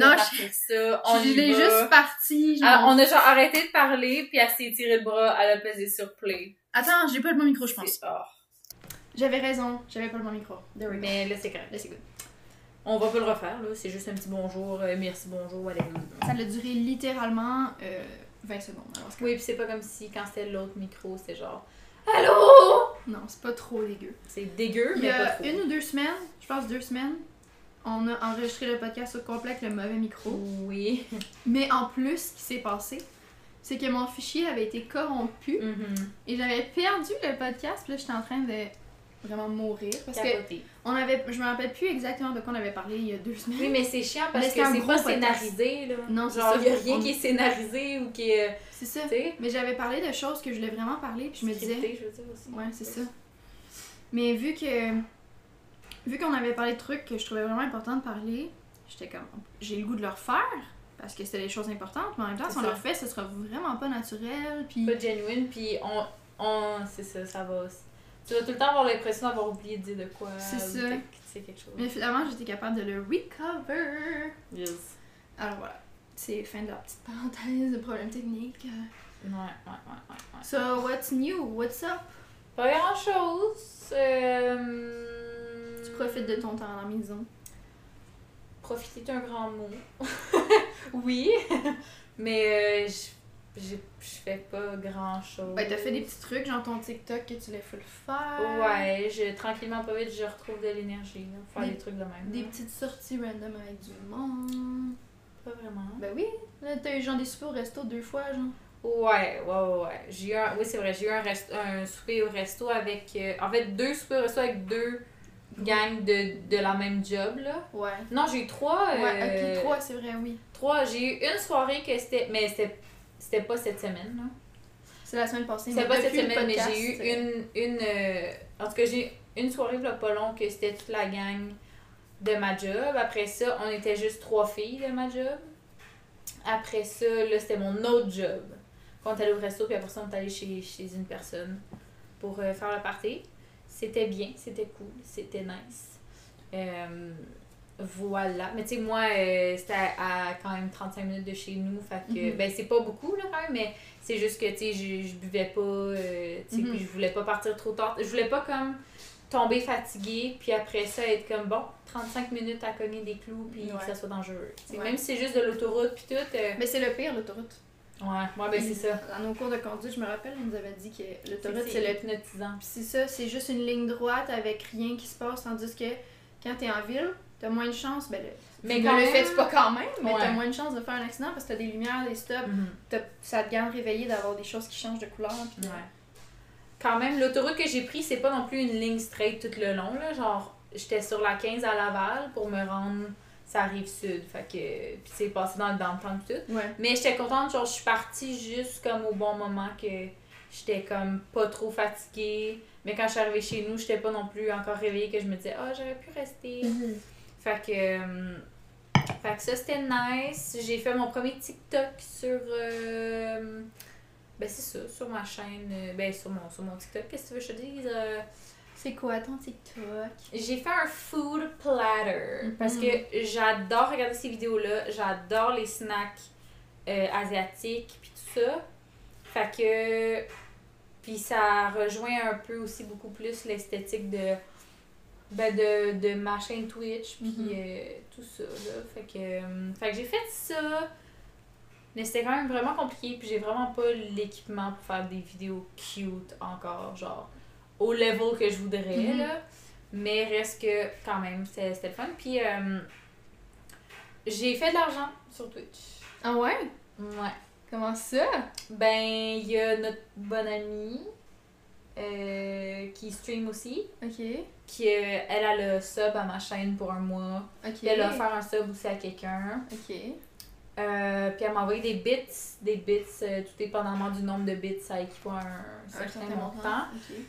Non, je- ça, on je l'ai juste parti. genre- Ah, on a genre arrêté de parler, puis elle s'est tiré le bras, elle a pesé sur play. Attends, j'ai pas le bon micro, je pense. C'est-. J'avais raison, j'avais pas le bon micro. Mais là, c'est correct. Là, c'est good. On va pas le refaire, là. C'est juste un petit bonjour, euh, merci, bonjour, allez. Ça a duré littéralement euh, 20 secondes. Alors, c'est Oui, puis c'est pas comme si quand c'était l'autre micro, c'était genre Allô? Non, c'est pas trop dégueu. C'est dégueu, Il y mais pas a trop. une ou deux semaines, je pense deux semaines, on a enregistré le podcast au complet avec le mauvais micro. Oui. Mais en plus, ce qui s'est passé, c'est que mon fichier avait été corrompu Mhm. et j'avais perdu le podcast. Puis là, j'étais en train de vraiment mourir. Parce que on avait, je me rappelle plus exactement de quoi on avait parlé il y a deux semaines. Oui, mais c'est chiant parce que c'est pas scénarisé, là. Non, c'est Genre, ça. y a rien On- qui est scénarisé ou qui est. C'est ça. Mais j'avais parlé de choses que je voulais vraiment parler, puis je me disais. je veux dire aussi. Ouais, c'est ça. Mais vu que. Vu qu'on avait parlé de trucs que je trouvais vraiment important de parler, j'étais comme. J'ai le goût de le refaire, parce que c'était des choses importantes, mais en même temps, C'est si on le refait, ce sera vraiment pas naturel, puis. Pas genuine, puis on. on c'est ça, ça va. Tu vas tout le temps avoir l'impression d'avoir oublié de dire de quoi. C'est ça. sais, quelque chose. Mais finalement, j'étais capable de le recover. Yes. Alors voilà. C'est fin de la petite parenthèse de problèmes techniques. Ouais, ouais, ouais, ouais. ouais. So, what's new? What's up? Pas grand chose. Euh... Tu profites de ton temps à la maison. Profiter est un grand mot. oui, mais euh, je je- je fais pas grand chose. Ben, t'as fait des petits trucs, genre ton TikTok que tu l'as fait le faire. Ouais, je, tranquillement, pas vite, je retrouve de l'énergie là, pour faire Des- des, trucs de même. Des là. petites sorties random avec du monde. Pas vraiment. Ben oui, là t'as eu genre des soupers au resto deux fois, genre. Ouais, ouais, ouais, ouais. J'ai eu un, oui, c'est vrai, j'ai eu un, rest- un souper au resto avec. euh, en fait, deux soupers au resto avec deux gangs de, de la même job, là. Ouais. Non, j'ai eu trois. Ouais, euh, ok, trois, c'est vrai, oui. Trois. J'ai eu une soirée que c'était. Mais c'était, pas cette semaine, là. C'est la semaine passée. C'était pas cette semaine, mais j'ai eu une. une euh, en tout cas, j'ai eu une soirée, là, pas long, que c'était toute la gang de ma job. Après ça, on était juste trois filles de ma job. Après ça, là, c'était mon autre job. Quand on est allé au resto, puis après ça, on est allé chez, chez une personne pour euh, faire le party. C'était bien, c'était cool, c'était nice. Euh, voilà. Mais tu sais, moi, euh, c'était à, à quand même 35 minutes de chez nous. Fait que, Mhm. ben, c'est pas beaucoup, là, quand même, mais c'est juste que, tu sais, je, je buvais pas, euh, tu sais, Mhm. puis je voulais pas partir trop tard. Je voulais pas, comme, tomber fatiguée, puis après ça, être comme, bon, 35 minutes à cogner des clous, puis Ouais. que ça soit dangereux. Ouais. Même si c'est juste de l'autoroute, puis tout. euh, Mais c'est le pire, l'autoroute. Ouais, ouais, ben, c'est ça. Dans nos cours de conduite, je me rappelle, on nous avait dit que l'autoroute, C'est le hypnotisant. Puis c'est ça, c'est juste une ligne droite avec rien qui se passe, tandis que quand t'es en ville, t'as moins de chances, ben le, Mais quand le même- fais pas quand même, mais Ouais. t'as moins de chances de faire un accident parce que t'as des lumières, des stops, t'as- ça te garde réveillé d'avoir des choses qui changent de couleur. Ouais. Quand même, l'autoroute que j'ai pris, c'est pas non plus une ligne straight tout le long. Là. Genre, j'étais sur la 15 à Laval pour me rendre ça rive sud. Fait que. Puis c'est passé dans le downtown tout. Ouais. Mais j'étais contente, genre, je suis partie juste comme au bon moment que j'étais comme pas trop fatiguée. Mais quand je suis arrivée chez nous, j'étais pas non plus encore réveillée que je me disais, ah, j'aurais pu rester. Fait que. euh, fait que ça, c'était nice. J'ai fait mon premier TikTok sur. euh, ben, c'est ça, sur ma chaîne. euh, Ben, sur mon, sur mon TikTok. Qu'est-ce que tu veux que je te dise? Euh, C'est quoi ton TikTok? j'ai fait un food platter. Mhm. Parce que j'adore regarder ces vidéos-là. J'adore les snacks euh, asiatiques, puis tout ça. Fait que. Puis ça rejoint un peu aussi beaucoup plus l'esthétique de. Ben de, de ma chaîne Twitch, puis Mhm. euh, tout ça, là. Fait que. euh, fait que j'ai fait ça. Mais c'était quand même vraiment compliqué, puis j'ai vraiment pas l'équipement pour faire des vidéos cute encore, genre au level que je voudrais, Mhm. là. Mais reste que, quand même, c'était c'était le fun. Puis, euh, j'ai fait de l'argent sur Twitch. Ah ouais? Ouais. Comment ça? Ben, il y a notre bonne amie euh, qui stream aussi, Ok. qui, euh, elle a le sub à ma chaîne pour un mois. Ok. Puis elle a offert un sub aussi à quelqu'un. Ok. Euh, puis elle m'a envoyé des bits, des bits, euh, tout dépendamment du nombre de bits, ça équivaut à un, Un certain, montant.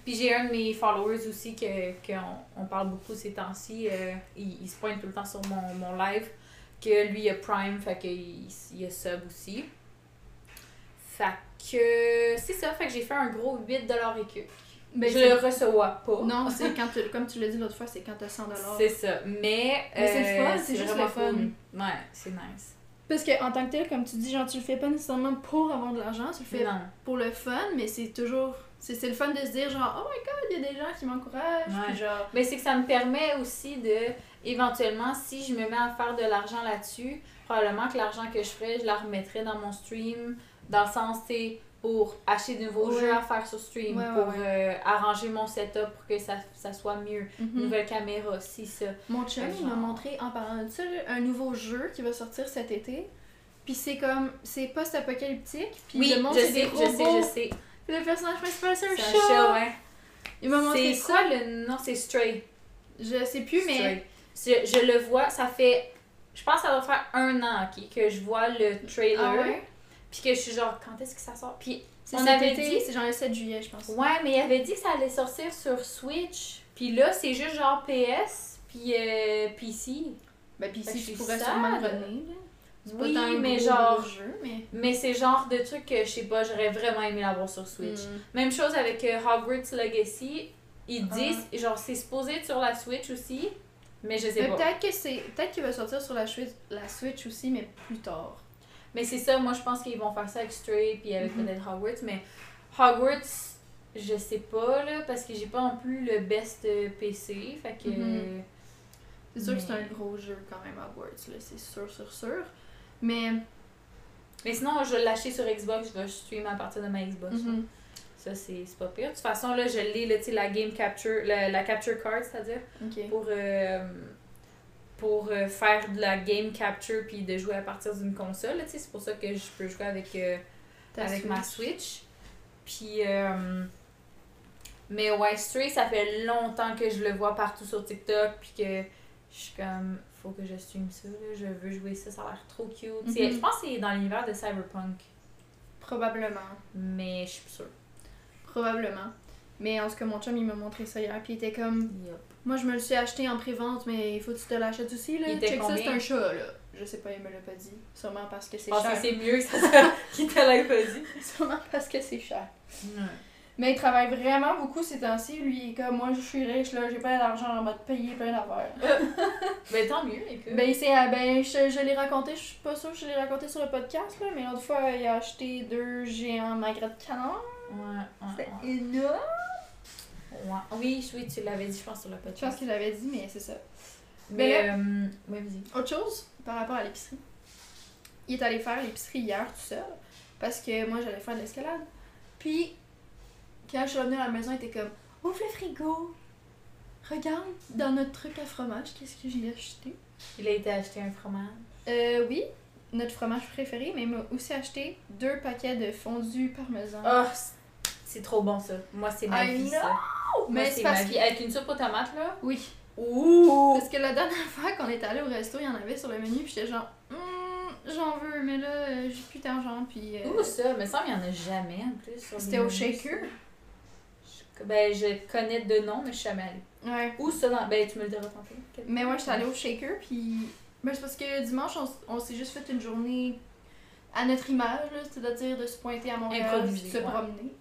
Puis j'ai un de mes followers aussi que qu'on on parle beaucoup ces temps-ci. euh, il, il se pointe tout le temps sur mon, mon live. Que lui il a Prime, fait qu'il il a sub aussi. Fait que c'est ça, fait que j'ai fait un gros 8$ et que. Ben, je le reçois pas. Non, c'est quand tu, comme tu l'as dit l'autre fois, c'est quand t'as 100 C'est ça. Mais, Mais c'est le euh, fun, c'est juste le fun. cool. Ouais, c'est nice. Parce que en tant que tel, comme tu dis, genre tu le fais pas nécessairement pour avoir de l'argent, tu le fais Non. pour le fun, mais c'est toujours. C'est c'est le fun de se dire genre, oh my god, il y a des gens qui m'encouragent. Ouais. Genre. Mais c'est que ça me permet aussi de, éventuellement, si je me mets à faire de l'argent là-dessus, probablement que l'argent que je ferais, je la remettrais dans mon stream, dans le sens, c'est pour acheter de nouveaux Ouais. jeux à faire sur stream, Ouais, pour euh, arranger mon setup pour que ça, ça soit mieux. Mhm. Nouvelle caméra, si ça. Mon chum, il m'a montré, en parlant de ça, un nouveau jeu qui va sortir cet été. Puis c'est comme. C'est post-apocalyptique. Puis oui, le monde, je sais, des je sais, robots. je sais. Puis le personnage principal, c'est un chat. un chat, ouais. Il m'a montré C'est ça. quoi le nom? C'est Stray. Je sais plus, mais. Je, je le vois, ça fait. Je pense que ça va faire un an ok, que je vois le trailer. Ah ouais? Puis que je suis genre, quand est-ce que ça sort? Puis On avait été, dit- c'est genre le 7 juillet, je pense. Ouais, mais il avait dit que ça allait sortir sur Switch. Puis là, c'est juste genre PS, puis euh, PC. Ben, si je pourrais sad. sûrement revenir, pas Oui, tant mais gros, genre. jeu, mais. Mais c'est genre de truc que je sais pas, j'aurais vraiment aimé l'avoir sur Switch. Mm. Même chose avec euh, Hogwarts Legacy. Ils Ah. disent, genre, c'est supposé être sur la Switch aussi, mais je sais Mais pas. peut-être que c'est. Peut-être qu'il va sortir sur la Switch, la Switch aussi, mais plus tard. Mais c'est ça, moi je pense qu'ils vont faire ça avec Stray puis avec Mhm. peut-être Hogwarts, mais Hogwarts, je sais pas là, parce que j'ai pas non plus le best euh, PC, fait que. Mhm. C'est sûr que c'est un gros jeu quand même, Hogwarts, là, c'est sûr, sûr, sûr. Mais. Mais sinon, je vais l'acheter sur Xbox, je vais streamer à partir de ma Xbox. mhm. Ça, c'est pas pire. De toute façon, là, je l'ai, la game capture, la, la capture card, c'est-à-dire, pour, euh, pour euh, faire de la game capture puis de jouer à partir d'une console. C'est pour ça que je peux jouer avec. euh, avec ma Switch. Puis, euh, mais ouais, Stray, ça fait longtemps que je le vois partout sur TikTok. Puis que je suis comme, faut que je stream ça. là, Je veux jouer ça, ça a l'air trop cute. Mhm. Je pense que c'est dans l'univers de Cyberpunk, Probablement. mais je suis sûre. Probablement. Mais en tout cas, mon chum, il m'a montré ça hier, puis il était comme. Moi, je me le suis acheté en pré-vente, mais il faut que tu te l'achètes aussi, là. Il était Check ça, c'est un chat, là. Je sais pas, il me l'a pas dit. Sûrement parce que Je c'est pense que cher. c'est mieux que ça soit qui te l'ait pas dit. Sûrement parce que c'est cher. Ouais. Mais il travaille vraiment beaucoup ces temps-ci. Lui, il est comme moi, je suis riche, là, j'ai pas d'argent, va te payer plein d'affaires. Ben tant mieux, écoute. Ben, c'est, euh, ben je, je l'ai raconté, je suis pas sûre que je l'ai raconté sur le podcast, là, mais l'autre fois, il a acheté deux géants magrets de canon. ouais, ouais, C'est ouais. énorme. Ouais. Oui, oui, tu l'avais dit, je pense, sur le Je pense podcast. que je l'avais dit, mais c'est ça. Mais, euh, ouais, vas-y. Autre chose par rapport à l'épicerie. Il est allé faire l'épicerie hier tout seul parce que moi j'allais faire de l'escalade. Puis quand je suis revenue à la maison, il était comme Ouvre le frigo Regarde dans notre truc à fromage, qu'est-ce que j'ai acheté Il a été acheter un fromage? Euh, oui, notre fromage préféré, mais il m'a aussi acheté deux paquets de fondu parmesan. Oh, c'est- trop bon ça. Moi, c'est ma vie, ça. Mais c'est parce que. Avec une soupe aux tomates, là? Oui, Ouh! parce que la dernière fois qu'on est allé au resto, il y en avait sur le menu, puis j'étais genre Hum, J'en veux, mais là, euh, j'ai plus d'argent, puis. euh, Où ça? Me semble qu'il n'y en a jamais en plus. C'était au shaker. ça. Ben, je connais de nom, mais je suis jamais allée. Ouais. Où ça? Dans... Ben, tu me le diras tantôt. Mais moi, j'étais allée au shaker, puis. Ben, c'est parce que dimanche, on, s'est juste fait une journée à notre image, là, c'est-à-dire de se pointer à Montréal, puis de se ouais. promener.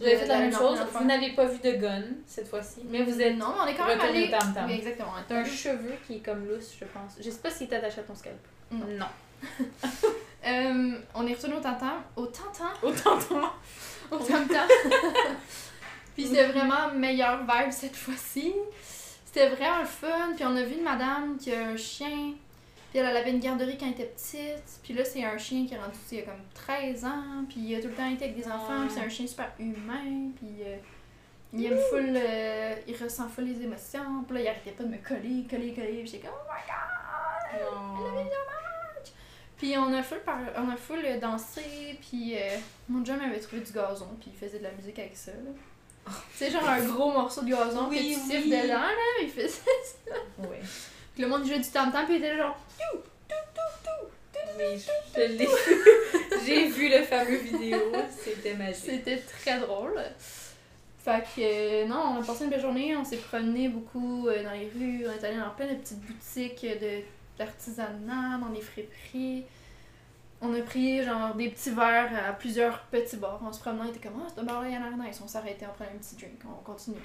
Vous avez fait la même chose. Vous n'avez pas vu de gun cette fois-ci. Mais vous êtes. Non, mais on est quand même allé. au tam-tam. Oui, exactement. T'as un cheveu qui est comme lousse, je pense. Je sais pas s'il est attaché à ton scalp. Non. Non. Euh, on est retourné au tantam. Au tantam Autant toi. Au tam-tam. puis c'était vraiment meilleure vibe cette fois-ci. C'était vraiment fun. Puis on a vu une madame qui a un chien. Puis elle, elle avait une garderie quand elle était petite. Puis là, c'est un chien qui est rendu, il y a comme 13 ans. Puis il a tout le temps été avec des enfants. Puis c'est un chien super humain. Puis euh, il aime full. euh, il ressent full les émotions. Puis là, il arrêtait pas de me coller, coller, coller. Puis j'étais comme, oh my god! Non. Puis on a full, par... on a full euh, dansé, puis euh, mon chum avait trouvé du gazon, puis il faisait de la musique avec ça. là. Tu sais, genre un gros morceau de gazon Oui, que tu siffles oui. dedans, là, il faisait. Oui. Puis le monde jouait du tam-tam, puis il était là, genre. Oui, je l'ai vu. J'ai vu le fameux vidéo. C'était magique. C'était très drôle. Fait que, euh, non, on a passé une belle journée, on s'est promené beaucoup euh, dans les rues, on est allé dans plein de petites boutiques de d'artisanat, dans des friperies. on a pris genre des petits verres à plusieurs petits bars. En se promenant, on était comme, ah, ce bar-là, il y en a nice. On s'arrêtait, on prenait un petit drink, on continuait.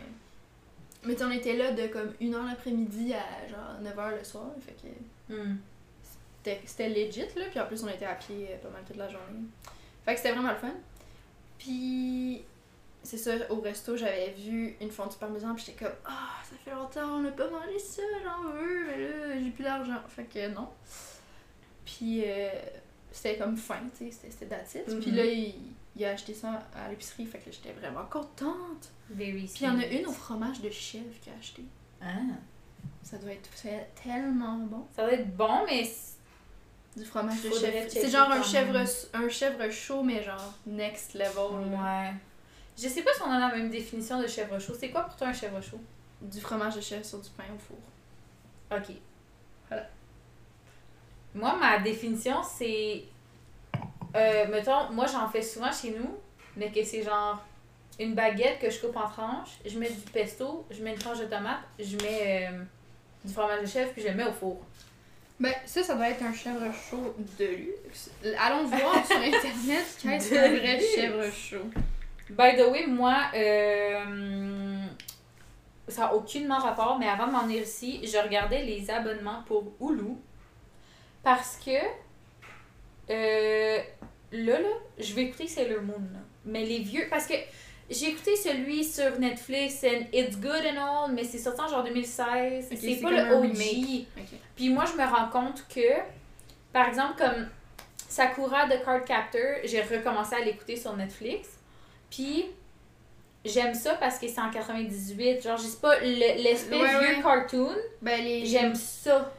Mais on était là de comme 1h l'après-midi à genre 9h le soir. Fait que Hmm. c'était- legit, là. Puis en plus, on était à pied euh, pas mal toute la journée. Fait que c'était vraiment le fun. Puis, c'est ça, au resto, j'avais vu une fondue parmesan. Puis j'étais comme, ah, ça fait longtemps, on n'a pas mangé ça, j'en veux. Mais là, j'ai plus d'argent. Fait que non. Puis, euh, c'était comme fin, tu sais, c'était- c'était that's it. Puis là, il, il a acheté ça à l'épicerie. Fait que j'étais vraiment contente. Very Puis il y en a une au fromage de chèvre qu'il a acheté. Ah. Ça doit être tellement bon. Ça va être bon, mais Du fromage de chèvre. C'est genre un chèvre, un chèvre chaud, mais genre next level. ouais. Je sais pas si on a la même définition de chèvre chaud. C'est quoi pour toi un chèvre chaud? Du fromage de chèvre sur du pain au four. Ok. Voilà. Moi, ma définition, c'est. Euh, mettons, moi, j'en fais souvent chez nous, mais que c'est genre une baguette que je coupe en tranches, je mets du pesto, je mets une tranche de tomate, je mets euh, du fromage de chèvre, puis je le mets au four. Ben, ça, ça doit être un chèvre chaud de luxe. Allons voir sur internet qu'est-ce qu'un vrai chèvre chaud. By the way, moi, euh, ça n'a aucunement rapport, mais avant de m'en venir ici, je regardais les abonnements pour Hulu parce que euh, là, là, je vais écouter Sailor Moon. là. Mais les vieux. Parce que j'ai écouté celui sur Netflix, It's Good and All, mais c'est sorti en genre 2016. Ok, c'est pas le OG. remake. Ok. Puis moi, je me rends compte que, par exemple, comme Sakura de Card Captor, j'ai recommencé à l'écouter sur Netflix. Puis j'aime ça parce que c'est en 98. Genre, je sais pas, le- l'espèce Ouais, vieux ouais. cartoon, Ben, les, j'aime ça.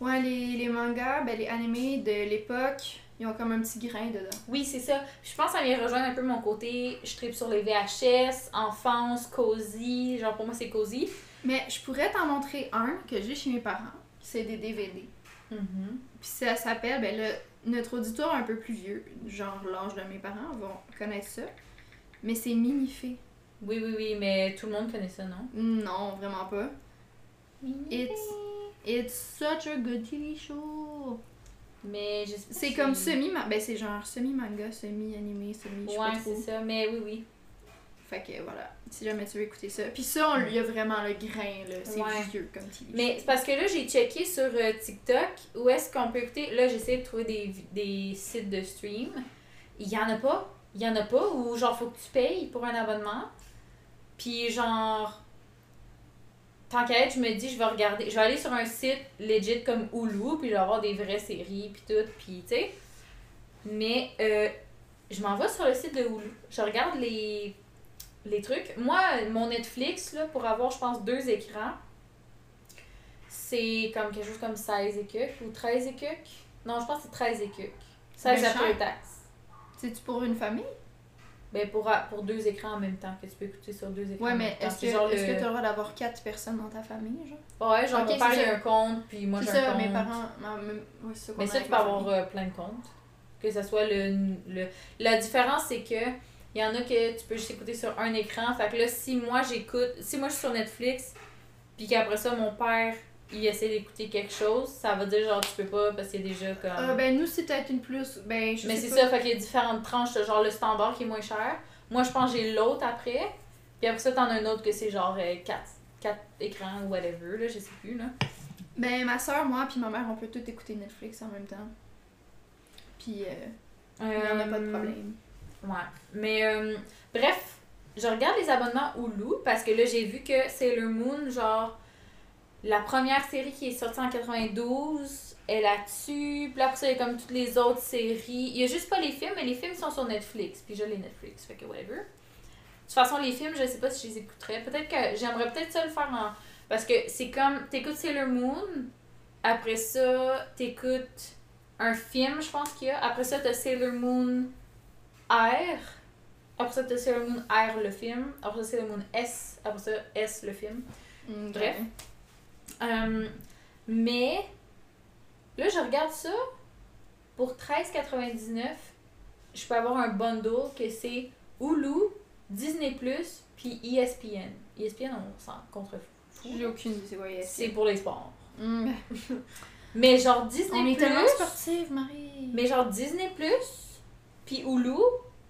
Ouais, les, les mangas, ben, les animés de l'époque, ils ont comme un petit grain dedans. Oui, c'est ça. Je pense que ça vient rejoindre un peu mon côté. Je tripe sur les VHS, enfance, cozy. Genre, pour moi, c'est cozy. Mais je pourrais t'en montrer un que j'ai chez mes parents. C'est des DVD. Mm-hmm. Puis ça s'appelle, ben là, notre auditoire un peu plus vieux, genre l'âge de mes parents, vont connaître ça. Mais c'est Minifé. Oui, oui, oui, mais tout le monde connaît ça, non? Non, vraiment pas. It's, it's such a good TV show. Mais je sais pas C'est si- comme semi ben c'est genre semi manga, semi semi Ouais, c'est ça. Mais oui, oui. Fait que voilà, si jamais tu veux écouter ça. Puis ça, on- y a vraiment le grain là, c'est Ouais. vieux comme TV. Mais c'est parce que là, j'ai checké sur euh, TikTok où est-ce qu'on peut écouter. Là, j'essaie de trouver des, des sites de stream. Il y en a pas. Il y en a pas. Ou genre, faut que tu payes pour un abonnement. Puis genre. Tant qu'à être, je me dis, je vais regarder. Je vais aller sur un site legit comme Hulu. Puis je vais avoir des vraies séries. Puis tout. Puis tu sais. Mais euh, je m'en vais sur le site de Hulu. Je regarde les, les trucs. Moi, mon Netflix, là, pour avoir, je pense, deux écrans c'est comme quelque chose comme 16 écucs ou 13 écucs. Non, je pense que c'est 13 écucs. 16 Mais après cher. taxe. C'est-tu pour une famille? Ben pour, pour deux écrans en même temps, que tu peux écouter sur deux écrans. Ouais, mais est-ce que genre est-ce le- que tu auras d'avoir quatre personnes dans ta famille, genre? Ouais, genre mon père il a un compte, puis moi j'ai un ça, compte. mes parents. ça Mais ça, tu peux avoir euh, plein de comptes. Que ce soit le, le. La différence, c'est que il y en a que tu peux juste écouter sur un écran. Fait que là, si moi j'écoute. Si moi je suis sur Netflix, puis qu'après ça, mon père il essaie d'écouter quelque chose, ça veut dire genre tu peux pas parce qu'il y a déjà comme. Euh, ben, nous, c'est peut-être une plus. Ben, je Mais c'est ça, fait qu'il y a différentes tranches, genre le standard qui est moins cher. Moi, je pense que j'ai l'autre après. Puis après ça, t'en as un autre que c'est genre 4, écrans ou whatever, là, je sais plus, là. Ben, ma soeur, moi, puis ma mère, on peut tout écouter Netflix en même temps. Puis, euh, n'y en a pas de Euh, problème. Ouais. Mais euh, bref, je regarde les abonnements Hulu parce que là, j'ai vu que Sailor Moon, genre, la première série qui est sortie en 92 est là-dessus. Puis après ça, il y a comme toutes les autres séries. Il y a juste pas les films, mais les films sont sur Netflix. Puis je les Netflix, fait que whatever. De toute façon, les films, je sais pas si je les écouterais. Peut-être que j'aimerais peut-être ça le faire en. Parce que c'est comme. T'écoutes Sailor Moon, après ça, t'écoutes un film, je pense qu'il y a. Après ça, t'as Sailor Moon R. Après ça, t'as Sailor Moon R, le film. Après ça, Sailor Moon S. Après ça, S, le film. Mm, bref. Euh, mais là, je regarde ça. Pour 13,99, je peux avoir un bundle que c'est Hulu, Disney, puis ESPN. ESPN, on s'en contrefout. J'ai aucune idée c'est quoi C'est ESPN. pour les sports. Mm. Mais genre Disney On est Plus, tellement sportive, Marie. mais genre Disney Plus, puis Hulu,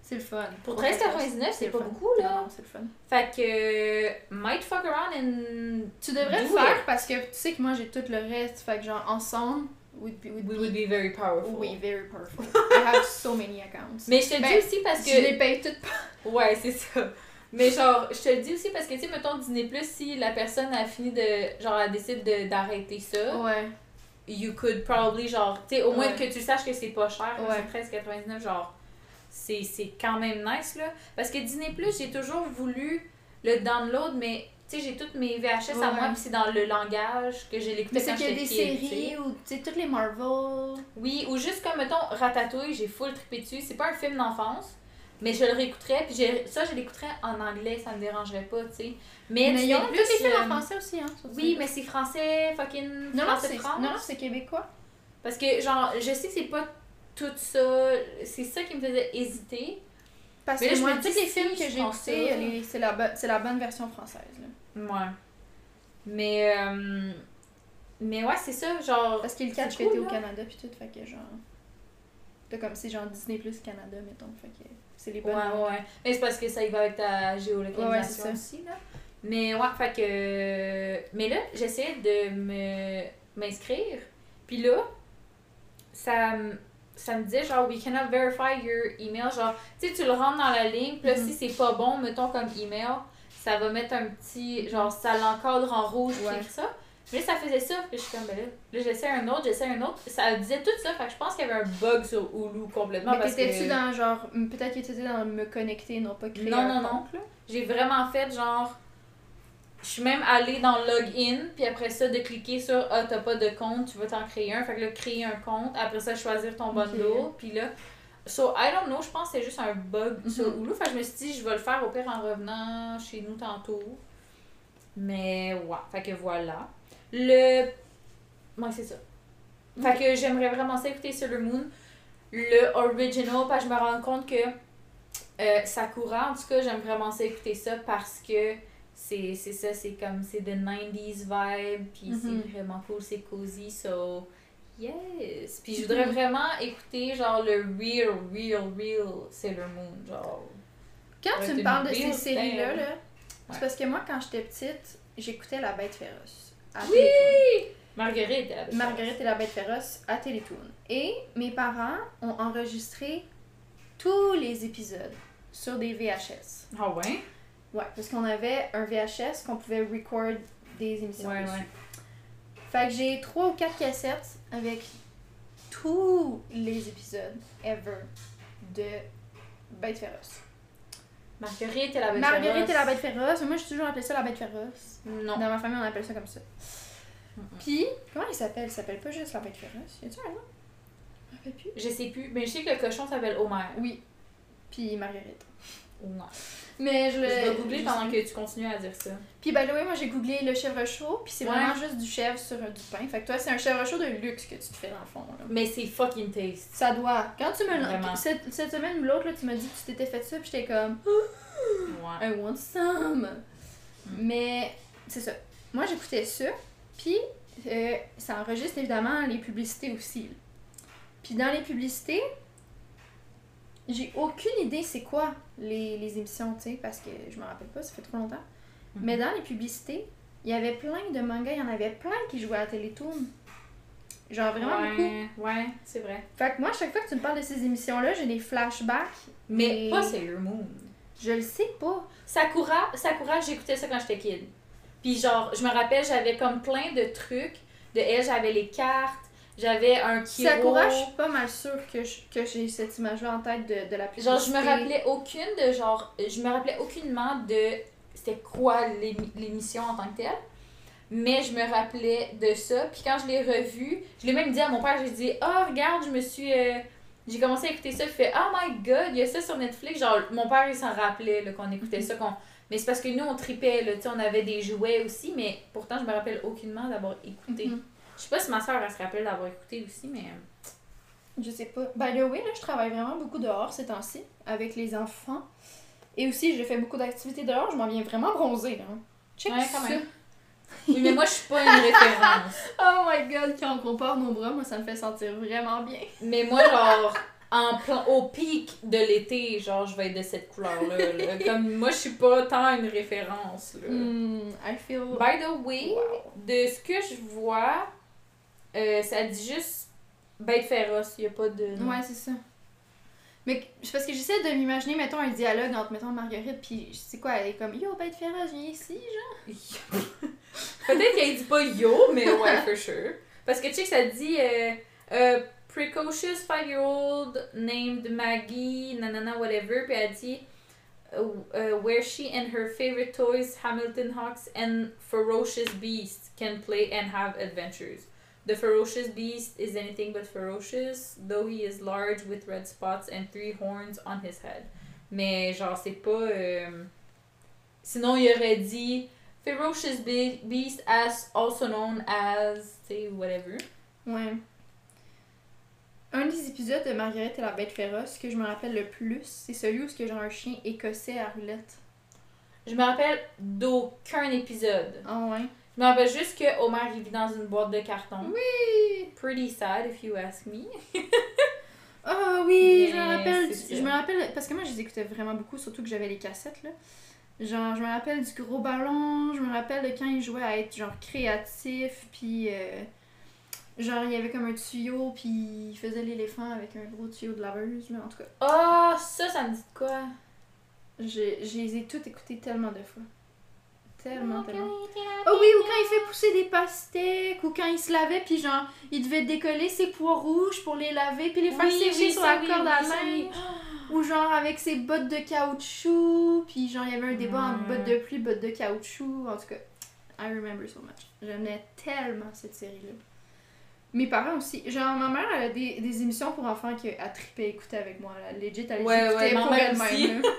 c'est le fun. pour Pour 13,99, c'est pas fun. beaucoup là. Non, non, c'est le fun. Fait que might fuck around and Tu devrais le faire parce que tu sais que moi j'ai tout le reste. Fait que genre ensemble, be, we be- would be very powerful. Oui, very powerful. I have so many accounts. Mais je te le Ben, dis aussi parce que Je les paye toutes pas. Ouais, c'est ça. Mais genre, je te le dis aussi parce que, tu sais, mettons Disney Plus, si la personne a fini de. Genre, elle décide de- d'arrêter ça, Ouais. you could probably, genre, tu sais, au moins Ouais. que tu saches que c'est pas cher, Ouais. c'est 13,99, genre, c'est quand même nice, là. Parce que Disney Plus, j'ai toujours voulu le download, mais, tu sais, j'ai toutes mes VHS à Ouais. moi, puis c'est dans le langage que j'ai l'écouté Mais c'est quand qu'il y a j'étais des kid, séries ou tu sais, toutes les Marvel. Oui, ou juste comme, mettons, Ratatouille, j'ai full trippé dessus. C'est pas un film d'enfance, mais je le réécouterais. Puis ça, je l'écouterais en anglais, ça me dérangerait pas, tu sais. Mais, Mais ils ont Plus, les films euh, en français aussi, hein. Oui, mais c'est français, fucking non, non, c'est québécois. Parce que, genre, je sais que c'est pas tout ça. C'est ça qui me faisait hésiter. Parce Mais là, que je moi, tous les films que j'ai écoutés, c'est la, bo- c'est la bonne version française. Là. Ouais. Mais, euh, mais ouais, c'est ça, genre. Parce qu'ils le catchent C'est que cool, t'es au. Canada puis tout, fait que genre. T'as comme si genre Disney Plus Canada, mettons. Fait que c'est les Ouais, bonnes. ouais. Mais c'est parce que ça y va avec ta Ouais, géolocalisation ouais, c'est ça. aussi, là. Mais ouais, fait que. Mais là, j'essayais de me m'inscrire. Puis là, ça, ça me disait genre, we cannot verify your email. Genre, tu sais, tu le rentres dans la ligne. Puis là, Mhm. si c'est pas bon, mettons comme email, ça va mettre un petit. Genre, ça l'encadre en rouge, Ouais. ça. Mais là, ça faisait ça. Puis je suis comme, ben là, là j'essaie un autre, j'essaie un autre. Ça disait tout ça. Fait que je pense qu'il y avait un bug sur Hulu complètement. Mais t'étais-tu que... dans genre. Peut-être que t'étais dans me connecter, non pas créer Non, un non, non. compte, là? J'ai vraiment fait genre. Je suis même allée dans login, puis après ça, de cliquer sur Ah, t'as pas de compte, tu veux t'en créer un. Fait que là, créer un compte. Après ça, choisir ton bundle. Puis là. So, I don't know, je pense que c'est juste un bug Mhm. sur Hulu. Fait que je me suis dit, je vais le faire au pire en revenant chez nous tantôt. Mais ouais, fait que voilà. Le. Ouais, c'est ça. Fait que j'aimerais vraiment ça écouter Sailor Moon, le original, parce que je me rends compte que euh, Sakura, en tout cas, j'aime vraiment ça écouter ça parce que c'est ça, c'est comme, c'est de 90s vibe, puis c'est vraiment cool, c'est cozy, so yes! Puis je voudrais vraiment écouter genre le real, real, real Sailor Moon, genre. Quand tu me parles de ces séries-là, là, Ouais. c'est parce que moi, quand j'étais petite, j'écoutais La Bête Féroce. à Oui! Télétoon. Marguerite, avait fait Marguerite et la Bête Féroce à Télétoon. Et mes parents ont enregistré tous les épisodes sur des VHS. Ah ouais? Ouais, parce qu'on avait un VHS qu'on pouvait record des émissions. Ouais, dessus. ouais. Fait que j'ai trois ou quatre cassettes avec tous les épisodes ever de Bête Féroce. Marguerite et la bête Marguerite féroce. et la Bête Féroce, moi j'ai toujours appelé ça la Bête Féroce. Non. Dans ma famille, on appelle ça comme ça. Mhm. Puis, comment il s'appelle? Il s'appelle pas juste la Bête Féroce. Y a-tu un nom? Je me rappelle plus. Je sais plus, mais je sais que le cochon s'appelle Homer. Oui. Puis Marguerite. Homer. Mais je Je le. vais googler je pendant que tu continues à dire ça. Puis, by the way, moi j'ai googlé le chèvre chaud, puis c'est Ouais. vraiment juste du chèvre sur du pain. Fait que toi, c'est un chèvre chaud de luxe que tu te fais dans le fond. Là. Mais c'est fucking taste. Ça doit. Quand tu me Vraiment. cette, cette semaine ou l'autre, tu m'as dit que tu t'étais fait ça, puis j'étais comme Ouais. I want some. Mm. Mais c'est ça. Moi j'écoutais ça, puis euh, ça enregistre évidemment les publicités aussi. Puis dans les publicités, j'ai aucune idée c'est quoi les, les émissions, tu sais, parce que je me rappelle pas, ça fait trop longtemps. Mhm. Mais dans les publicités, il y avait plein de mangas, il y en avait plein qui jouaient à la Télétoon. Genre vraiment ouais, beaucoup. Ouais, c'est vrai. Fait que moi, chaque fois que tu me parles de ces émissions-là, j'ai des flashbacks. Mais Et- pas Sailor Moon. Je le sais pas. Sakura, Sakura, j'écoutais ça quand j'étais kid. Puis genre, je me rappelle, j'avais comme plein de trucs. De elle, j'avais les cartes, j'avais un Kiro. Sakura, je suis pas mal sûre que je- que j'ai cette image-là en tête de, de la publicité. Genre, je me rappelais aucune de genre. Je me rappelais aucunement de. C'était quoi l'émi- l'émission en tant que telle. Mais je me rappelais de ça. Puis quand je l'ai revu, je l'ai même dit à mon père, j'ai dit Oh, regarde, je me suis. euh, J'ai commencé à écouter ça. Il fait Oh my god, il y a ça sur Netflix. Genre, mon père, il s'en rappelait qu'on écoutait ça. qu'on Mais c'est parce que nous, on tripait, là, tu sais, on avait des jouets aussi. Mais pourtant, je me rappelle aucunement d'avoir écouté. Mhm. Je sais pas si ma soeur, elle se rappelle d'avoir écouté aussi, mais. Je sais pas. By the way, là, je travaille vraiment beaucoup dehors ces temps-ci avec les enfants. Et aussi, je fais beaucoup d'activités dehors. Je m'en viens vraiment bronzée, là. Check Ouais, ça. même. Oui, mais moi, je suis pas une référence. Oh my god, quand on compare nos bras, moi ça me fait sentir vraiment bien. Mais moi, genre, en plan, au pic de l'été, genre, je vais être de cette couleur-là. là. Comme moi, je suis pas tant une référence. Là. Hmm, I feel. By the way, Wow. de ce que je vois, euh, ça dit juste bête féroce. Il y a pas de. Ouais, c'est ça. Mais c'est parce que j'essaie de m'imaginer, mettons, un dialogue entre, mettons, Marguerite, puis c'est quoi, elle est comme Yo, bête féroce, viens ici, genre. Peut-être qu'elle dit pas yo, mais ouais, for sure. Parce que tu sais que ça dit euh, euh, precocious five-year-old named Maggie, nanana, whatever. Puis elle dit uh, uh, where she and her favorite toys, Hamilton Hawks and ferocious beasts, can play and have adventures. The ferocious beast is anything but ferocious, though he is large with red spots and three horns on his head. Mais genre, c'est pas. euh, Sinon, il aurait dit Ferocious be- beast, as also known as, tu whatever. Ouais. Un des épisodes de Marguerite et la bête féroce que je me rappelle le plus, c'est celui où j'ai un chien écossais à roulette. Je me rappelle d'aucun épisode. Ah ouais? Me rappelle juste que Homer il vit dans une boîte de carton. Oui! Pretty sad if you ask me. Ah oui, je me rappelle. du- Je me rappelle. Parce que moi, je les écoutais vraiment beaucoup, surtout que j'avais les cassettes, là. Genre, je me rappelle du gros ballon, je me rappelle de quand il jouait à être, genre, créatif, puis. euh, genre, il y avait comme un tuyau, puis il faisait l'éléphant avec un gros tuyau de laveuse, là. En tout cas, Oh, ça, ça me dit de quoi? je, je les ai toutes écoutées tellement de fois. Tellement, tellement. Oh oui, ou quand il fait pousser des pastèques, ou quand il se lavait, puis genre, il devait décoller ses pois rouges pour les laver, puis les faire sécher sur la corde à linge. Ou genre avec ses bottes de caoutchouc, puis genre il y avait un débat entre bottes de pluie, bottes de caoutchouc, en tout cas, I remember so much. J'aimais tellement cette série-là. Mes parents aussi. Genre ma mère elle a des, des émissions pour enfants qu'elle tripait écouter avec moi. Là. Legit, elle les Ouais, écoutait ouais, pour elle-même.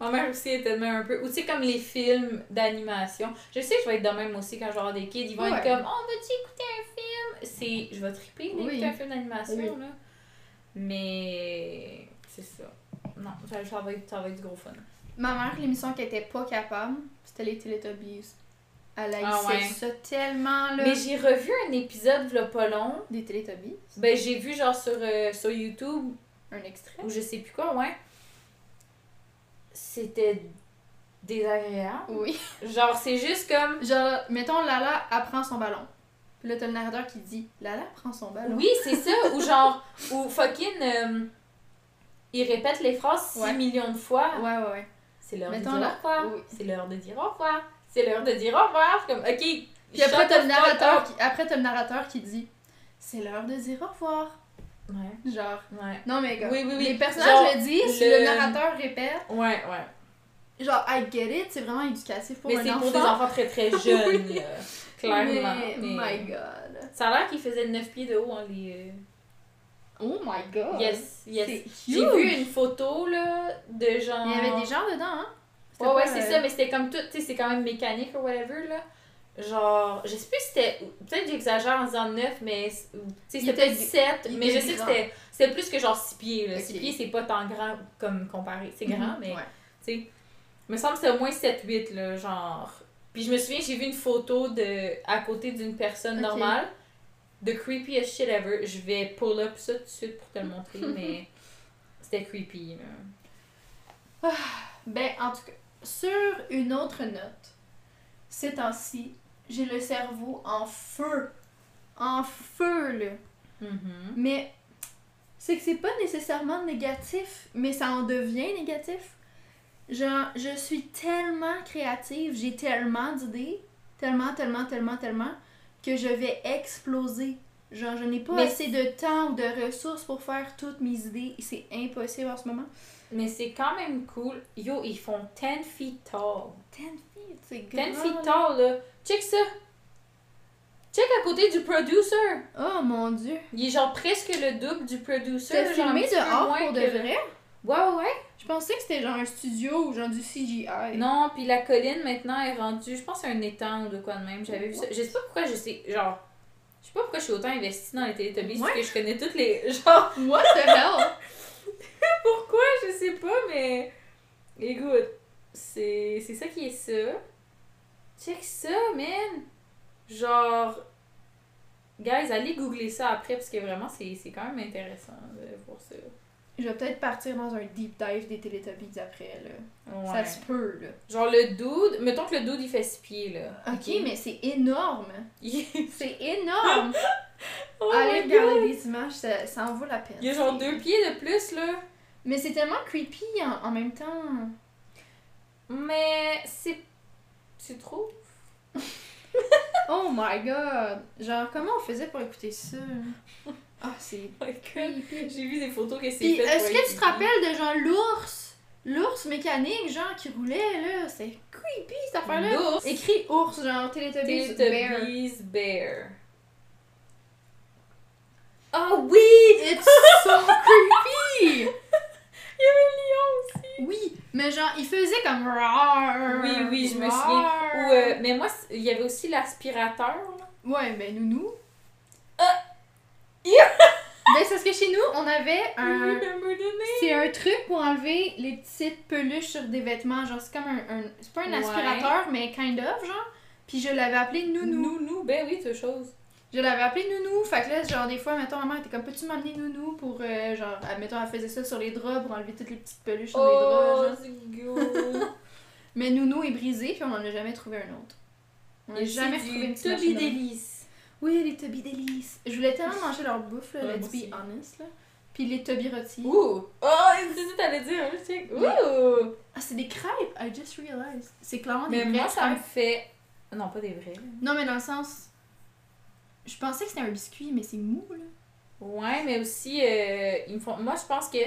là. Ma mère aussi est tellement un peu. Ou tu sais, comme les films d'animation. Je sais que je vais être de même aussi quand je vais avoir des kids. Ils vont Ouais. être comme, oh, veux-tu écouter un film? C'est. Je vais triper d'écouter Oui. un film d'animation, Oui. là. Mais. C'est ça. Non, ça, ça va être, ça va être du gros fun. Ma mère, l'émission qu'elle était pas capable, c'était les Teletubbies. Elle haïssait Ah ouais. ça tellement, là. Mais j'ai revu un épisode, v'là pas long. Des Teletubbies? Ben, j'ai vu genre sur, euh, sur YouTube, Un extrait? ou je sais plus quoi, ouais. C'était désagréable. Oui. Genre, c'est juste comme. Genre, mettons, Lala apprend son ballon. Puis là, t'as le narrateur qui dit Lala prend son ballon. Oui, c'est ça. Ou genre, ou fucking. euh, il répète les phrases 6 Ouais. millions de fois. Ouais, ouais, ouais. C'est l'heure de dire là- au revoir. oui. C'est l'heure de dire au revoir. C'est l'heure de dire au revoir. Comme, ok. Puis après, shut t'as the le fuck narrateur up. qui, après, t'as le narrateur qui dit C'est l'heure de dire au revoir. Ouais, Genre. ouais. Non, mais gars. Oui, oui, oui. Les personnages Genre, le disent, le- le... narrateur répète. Ouais, ouais. Genre, I get it, c'est vraiment éducatif pour mais un c'est enfant. pour des enfants très très jeunes, là. Clairement. Mais, mais- my god. Ça a l'air qu'il faisait 9 pieds de haut en les. euh, Oh my god. Yes, yes. C'est J'ai vu une photo, là, de genre. Il y avait des gens dedans, hein? Ouais, ouais, c'est euh, ça, mais c'était comme tout, tu sais, c'est quand même mécanique ou whatever, là. Genre, je sais plus si c'était. Peut-être que j'exagère en disant 9, mais. c'était était- peut-être 7, il mais je sais que c'était. C'était plus que genre 6 pieds, là. Ok. 6 pieds, c'est pas tant grand comme comparé. C'est grand, Mhm, mais. ouais. Tu sais. Il me semble que c'est au moins 7-8, là, genre. Puis je me souviens, j'ai vu une photo de à côté d'une personne normale. The creepiest shit ever. Je vais pull up ça tout de suite pour te le montrer, mais. C'était creepy, là. Ben, en tout cas, sur une autre note, ces temps-ci, j'ai le cerveau en feu. En feu, là. Mhm. Mais c'est que c'est pas nécessairement négatif, mais ça en devient négatif. Genre, je suis tellement créative, j'ai tellement d'idées, tellement, tellement, tellement, tellement, que je vais exploser. Genre, je n'ai pas Mais- assez de temps ou de ressources pour faire toutes mes idées. C'est impossible en ce moment. Mais c'est quand même cool. Yo, ils font 10 feet tall. 10 feet, c'est grand. 10 feet tall, là. Check ça. Check à côté du producer. Oh mon dieu. Il est genre presque le double du producer. Un filmé dehors pour de que- vrai? Ouais, ouais, ouais. Je pensais que c'était genre un studio ou genre du CGI. Non, puis la colline maintenant est rendue, je pense, à un étang ou de quoi de même. J'avais vu ça. Je sais pas pourquoi je sais. Genre. Je sais pas pourquoi je suis autant investie dans les Teletubbies, parce que je connais toutes les. Genre. What the hell? Pourquoi Je sais pas, mais. Écoute, c'est ça qui est ça. Check ça, man! Genre. Guys, allez googler ça après parce que vraiment, c'est quand même intéressant de voir ça. Je vais peut-être partir dans un deep dive des Teletubbies après, là. Ouais. Ça se peut, là. Genre le dude, mettons que le dude il fait 6 pieds là. Ok, mais c'est énorme. C'est énorme. oh Allez regarder les images, ça, ça en vaut la peine. il y a genre deux pieds de plus là. Mais c'est tellement creepy en, en même temps. Mais c'est. C'est trop. Oh my god! Genre, comment on faisait pour écouter ça? Ah, c'est creepy. J'ai vu des photos que c'est est-ce que tu te rappelles de genre l'ours? L'ours mécanique, genre, qui roulait, là. C'est creepy, cette affaire-là. L'ours? Écrit ours, genre, Teletubbies, bear. Teletubbies Bear. Ah oui! It's so creepy! Il y avait un lion aussi. Oui, mais genre, il faisait comme. Oui, oui, je me souviens. Ou, euh, mais moi, il y avait aussi l'aspirateur. Ouais, ben nounou. Ah! Ben, c'est parce que chez nous, on avait un. C'est un truc pour enlever les petites peluches sur des vêtements. Genre, c'est comme un. un- c'est pas un Ouais. aspirateur, mais kind of, genre. Puis je l'avais appelé Nounou. Nounou. Ben oui, c'est chose. Je l'avais appelé Nounou. Fait que là, genre, des fois, mettons, maman était comme, peux-tu m'amener Nounou pour. euh, genre, mettons, elle faisait ça sur les draps pour enlever toutes les petites peluches sur les Oh, draps. Genre. c'est go. Mais Nounou est brisé, puis on en a jamais trouvé un autre. On n'a jamais retrouvé une petite Toby Délice. Oui, les Toby Délices. Je voulais tellement manger leur bouffe, là, Ouais, let's be honest, là. Puis les Toby rôtis. Ouh! Oh, que t'allais dire, hein, check. Ouh! Ah, c'est des crêpes, I just realized. C'est clairement des Mais vraies moi, ça me crêpes. fait. Non, pas des vrais. Non, mais dans le sens. Je pensais que c'était un biscuit, mais c'est mou, là. Ouais, mais aussi, euh, ils me font... moi, je pense que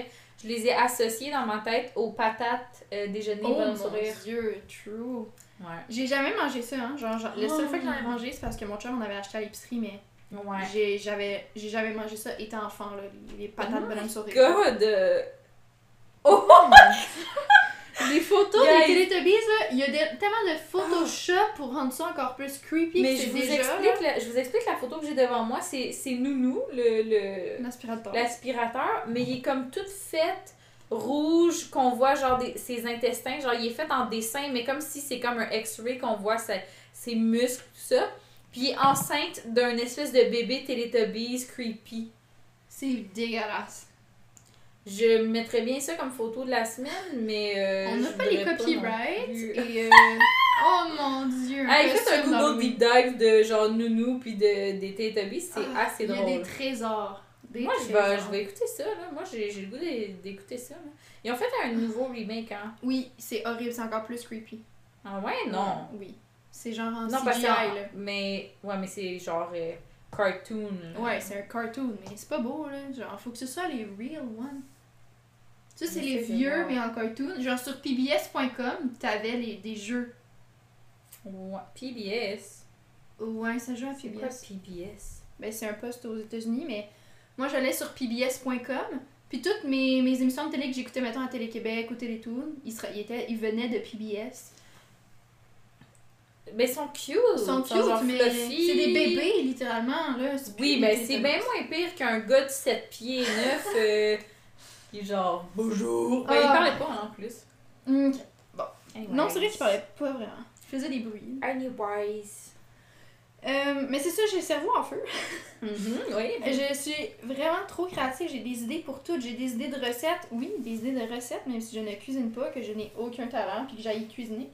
je les ai associés dans ma tête aux patates euh, déjeuner Oh bon mon sourire. dieu, true. Ouais. J'ai jamais mangé ça, hein. Genre, genre, la seule fois que j'en ai mangé, c'est parce que mon chum en avait acheté à l'épicerie, mais Ouais. j'ai j'avais jamais mangé ça étant enfant, là. Les, patates Oh bonhomme sourire. God! Oh! Les photos Guys. des Teletubbies, il y a des- tellement de Photoshop pour rendre ça encore plus creepy Mais que je vous, déjà, explique la, je vous explique la photo que j'ai devant moi. C'est c'est Nounou, le, le, Un aspirateur. l'aspirateur, mais il est comme toute faite rouge, qu'on voit genre des, ses intestins. Genre, il est fait en dessin, mais comme si c'est comme un X-ray qu'on voit sa- ses muscles, tout ça. Puis il est enceinte d'un espèce de bébé Teletubbies creepy. C'est dégueulasse. Je mettrais bien ça comme photo de la semaine, mais. euh, On n'a pas les copyrights et euh... oh mon dieu. Hey, faites un Google deep dive de genre Nounou puis de, des Teletubbies, c'est Ah, assez Il y a drôle. des trésors. Des Moi, je vais, je vais écouter ça, là. Moi, j'ai j'ai le goût d'é- d'écouter ça, là. Ils ont fait un nouveau remake, hein. Oui, c'est horrible, c'est encore plus creepy. Ah ouais, non. Oui. C'est genre en Non, parce que... là. Mais... Ouais, mais c'est genre... euh, cartoon. Ouais, c'est un cartoon, mais c'est pas beau, là. Genre, faut que ce soit les real ones. Ça, c'est les vieux, mais en cartoon. Genre, sur pbs.com, t'avais les, des jeux. Ouais. PBS. Ouais, ça joue à quoi PBS. PBS? Ben, c'est un poste aux États-Unis, mais moi, j'allais sur pbs.com. Puis toutes mes, mes émissions de télé que j'écoutais, mettons, à Télé-Québec ou Télétoon, ils, ils, étaient, ils venaient de PBS. Mais ils sont cute. Ils sont cute, genre mais c'est des bébés, littéralement, là. Oui, mais c'est bien moins pire qu'un gars de 7 pieds 9 euh, qui est genre bonjour. Ben, il Ah. parlait pas en plus. Ok. Anyways. Non, c'est vrai qu'il parlait pas vraiment. Il faisait des bruits. Anyways. Euh, mais c'est ça, j'ai le cerveau en feu. Mhm, oui. Je suis vraiment trop créative, j'ai des idées pour tout. J'ai des idées de recettes, oui, des idées de recettes, même si je ne cuisine pas, que je n'ai aucun talent, puis que j'aille cuisiner.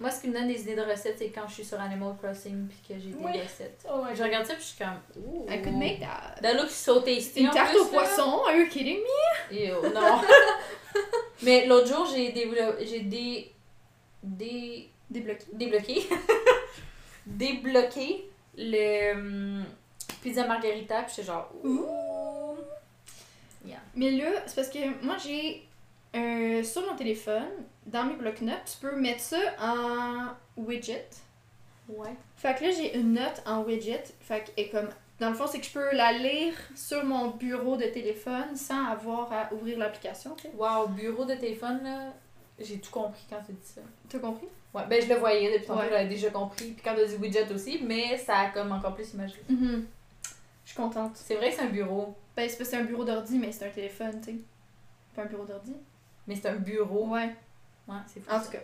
Moi, ce qui me donne des idées de recettes, c'est quand je suis sur Animal Crossing puis que j'ai des Oui. recettes. Je regarde ça puis je suis comme. Ouh. I could make that. That looks so tasty. Une tarte au poisson, are you kidding me? Ew, non. Mais l'autre jour, j'ai développé. J'ai des. Des. Débloqué. Débloqué. Débloqué le. hum, pizza margarita puis j'étais genre. Ouh. Mais là, c'est parce que moi j'ai euh, sur mon téléphone, dans mes blocs-notes, tu peux mettre ça en widget. Ouais. Fait que là, j'ai une note en widget. Fait que, et comme, dans le fond, c'est que je peux la lire sur mon bureau de téléphone sans avoir à ouvrir l'application. Wow, bureau de téléphone, là. J'ai tout compris quand tu dis ça. T'as compris? Ouais, ben je le voyais depuis tantôt, Ouais. j'avais déjà compris. Puis quand t'as dit widget aussi, mais ça a comme encore plus imagé. Mhm. Je suis contente. C'est vrai que c'est un bureau, Ben, c'est un bureau d'ordi, mais c'est un téléphone, tu sais. Pas un bureau d'ordi. mais c'est un bureau. Ouais, Ouais, c'est fou. en ça. tout cas.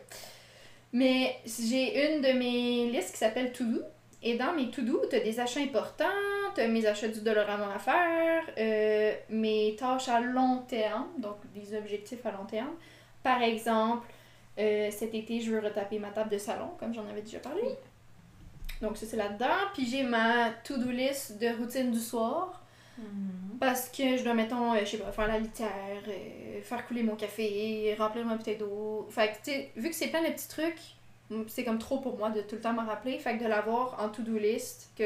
Mais j'ai une de mes listes qui s'appelle To Do. Et dans mes To Do, t'as des achats importants, t'as mes achats du Dollarama à faire, euh, mes tâches à long terme, donc des objectifs à long terme. Par exemple, euh, cet été, je veux retaper ma table de salon, comme j'en avais déjà parlé. Donc ça, c'est là-dedans. Puis j'ai ma to-do list de routine du soir. Mhm. Parce que je dois, mettons, euh, je sais pas, faire la litière, euh, faire couler mon café, remplir ma bouteille d'eau. Fait que, tu sais, vu que c'est plein de petits trucs, c'est comme trop pour moi de tout le temps me rappeler. Fait que de l'avoir en to-do list. Que...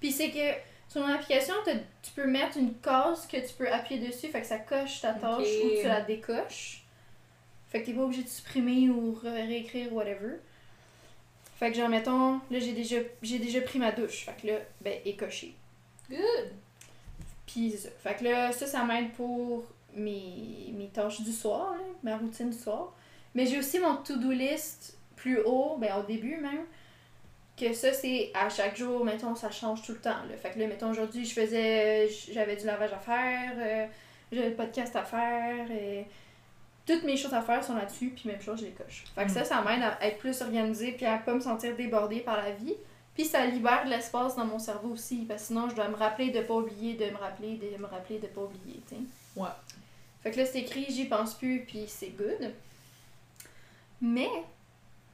Puis c'est que sur mon application, tu peux mettre une case que tu peux appuyer dessus, fait que ça coche ta tâche ou tu la décoches. Fait que t'es pas obligé de supprimer ou ré- réécrire, whatever. Fait que genre, mettons, là j'ai déjà, j'ai déjà pris ma douche. Fait que là, ben, est coché. Good! Puis. Fait que là, ça, ça m'aide pour mes, mes tâches du soir, là, ma routine du soir. Mais j'ai aussi mon to-do list plus haut, ben au début même, que ça, c'est à chaque jour, mettons, ça change tout le temps. Là. Fait que là, mettons, aujourd'hui, je faisais, j'avais du lavage à faire, euh, j'avais le podcast à faire, et toutes mes choses à faire sont là-dessus, puis même chose, je les coche. Fait que Mm. ça, ça m'aide à être plus organisée, puis à pas me sentir débordée par la vie. Puis ça libère de l'espace dans mon cerveau aussi, parce que sinon je dois me rappeler de pas oublier, de me rappeler, de me rappeler, de pas oublier, tu sais. Ouais. Fait que là c'est écrit, j'y pense plus, puis c'est good. Mais,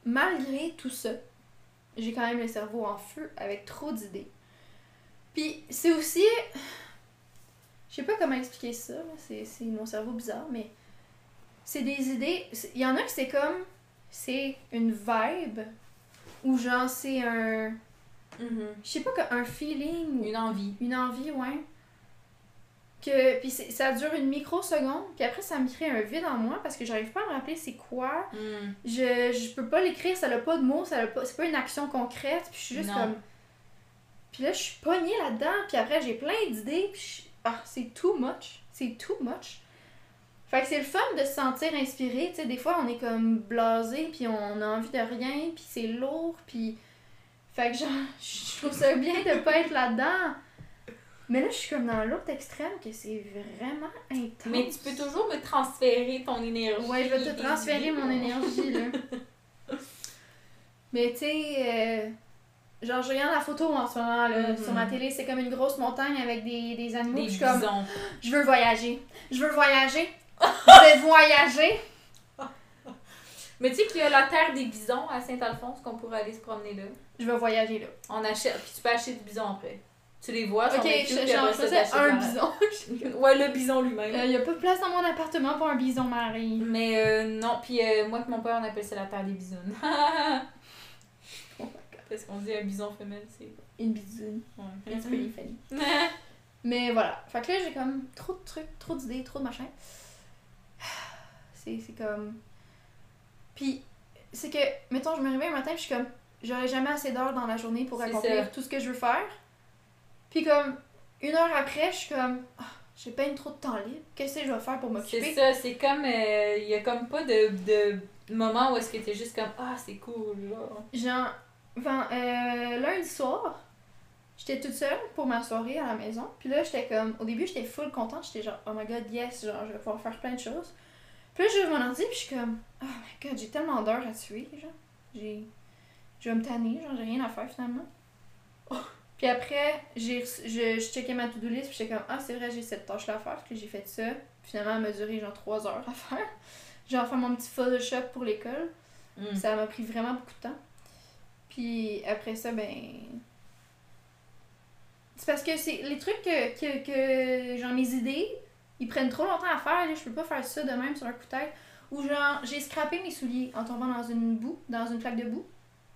malgré tout ça, j'ai quand même le cerveau en feu avec trop d'idées. Puis c'est aussi... Je sais pas comment expliquer ça, c'est mon cerveau bizarre, mais c'est des idées... Il y en a que c'est comme... C'est une vibe, ou genre c'est un... Mhm. Je sais pas, un feeling, Une envie. une envie, ouais. Que, puis ça dure une microseconde, puis après ça me crée un vide en moi parce que j'arrive pas à me rappeler c'est quoi. Mhm. Je, je peux pas l'écrire, ça n'a pas de mots, ça a pas, c'est pas une action concrète, puis je suis juste Non. comme. Puis là, je suis pognée là-dedans, puis après j'ai plein d'idées, puis je- ah, c'est too much. C'est too much. Fait que c'est le fun de se sentir inspiré, tu sais, des fois on est comme blasé, puis on a envie de rien, puis c'est lourd, puis. Fait que genre, je trouve ça bien de pas être là-dedans. Mais là, je suis comme dans l'autre extrême que c'est vraiment intense. Mais tu peux toujours me transférer ton énergie. Ouais, je vais te transférer mon énergie, là. Mais tu sais, euh, genre, je regarde la photo en ce moment, là, Mhm. sur ma télé, c'est comme une grosse montagne avec des, des animaux. Des je suis comme, bisons. je veux voyager. Je veux voyager. je vais voyager. Mais tu sais qu'il y a la terre des bisons à Saint-Alphonse qu'on pourrait aller se promener là. Je veux voyager là. On achète, puis tu peux acheter du bison après. Tu les vois, Ok, je faisais t'achètes un bison. Ouais, le bison Il lui-même. n'y a pas de place dans mon appartement pour un bison, Marie. Mais euh, non, puis euh, moi et mon père, on appelle ça la terre des bisounes. Parce qu'on dit un bison femelle, c'est. Une bisoune. Ouais. It's pretty funny. Mais voilà. Fait que là, j'ai comme trop de trucs, trop d'idées, trop de machins. C'est, c'est comme. Puis, c'est que, mettons, je me réveille un matin, je suis comme, j'aurai jamais assez d'heures dans la journée pour C'est accomplir tout ce que je veux faire. Puis, comme, une heure après, je suis comme, ah, j'ai pas trop de temps libre. Qu'est-ce que je vais faire pour C'est m'occuper? ça, c'est comme. euh, Il y a comme pas de, de moment où est-ce que t'es juste comme Ah, c'est cool, genre. Genre, enfin, euh, lundi soir, j'étais toute seule pour ma soirée à la maison. Puis là, j'étais comme, au début, j'étais full contente. J'étais genre, oh my god, yes, genre, je vais pouvoir faire plein de choses. Puis là, j'ouvre mon ordi, puis je suis comme, oh my god, j'ai tellement d'heures à tuer, genre. J'ai. Je vais me tanner, genre, j'ai rien à faire finalement. Puis après, j'ai je, je checkais ma to-do list, puis j'étais comme, ah, c'est vrai, j'ai cette tâche-là à faire, puis j'ai fait ça. Finalement, elle m'a duré genre 3 heures à faire. Genre, faire mon petit Photoshop pour l'école. Mm. Ça m'a pris vraiment beaucoup de temps. Puis après ça, ben. C'est parce que c'est les trucs que, que, que genre mes idées, ils prennent trop longtemps à faire, là, je peux pas faire ça de même sur un coup de tête. Ou genre, j'ai scrappé mes souliers en tombant dans une boue, dans une plaque de boue,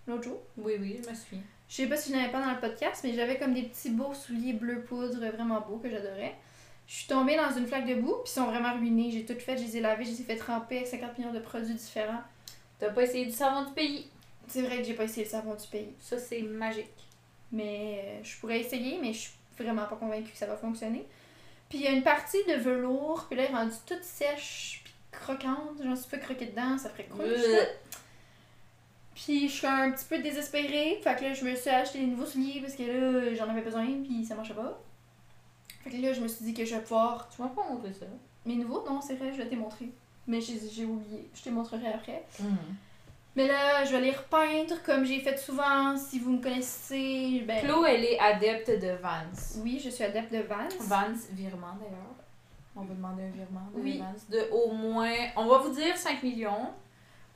l'autre jour? Oui, oui, je me suis. Je sais pas si je n'avais pas dans le podcast, mais j'avais comme des petits beaux souliers bleu poudre vraiment beaux que j'adorais. Je suis tombée dans une flaque de boue, puis ils sont vraiment ruinés. J'ai tout fait, je les ai lavés, je les ai fait tremper avec 50 millions de produits différents. T'as pas essayé du savon du pays? C'est vrai que j'ai pas essayé le savon du pays. Ça, c'est magique. Mais euh, je pourrais essayer, mais je suis vraiment pas convaincue que ça va fonctionner. Puis il y a une partie de velours, puis là, elle est rendue toute sèche, puis croquante. Genre, si tu peux croquer dedans, ça ferait crunch. Puis je suis un petit peu désespérée. Fait que là, je me suis acheté des nouveaux souliers parce que là, j'en avais besoin, puis ça marchait pas. Fait que là, je me suis dit que je vais pouvoir. Tu m'as pas montré ça. Mes nouveaux, non, c'est vrai, je les montrer. Mais j'ai oublié. Je te montrerai après. Mm. Mais là, je vais les repeindre comme j'ai fait souvent. Si vous me connaissez, ben. Elle est adepte de Vans. Oui, je suis adepte de Vans. Vans, virement d'ailleurs. On va demander un virement de Oui. Vans. De au moins, on va vous dire 5 millions.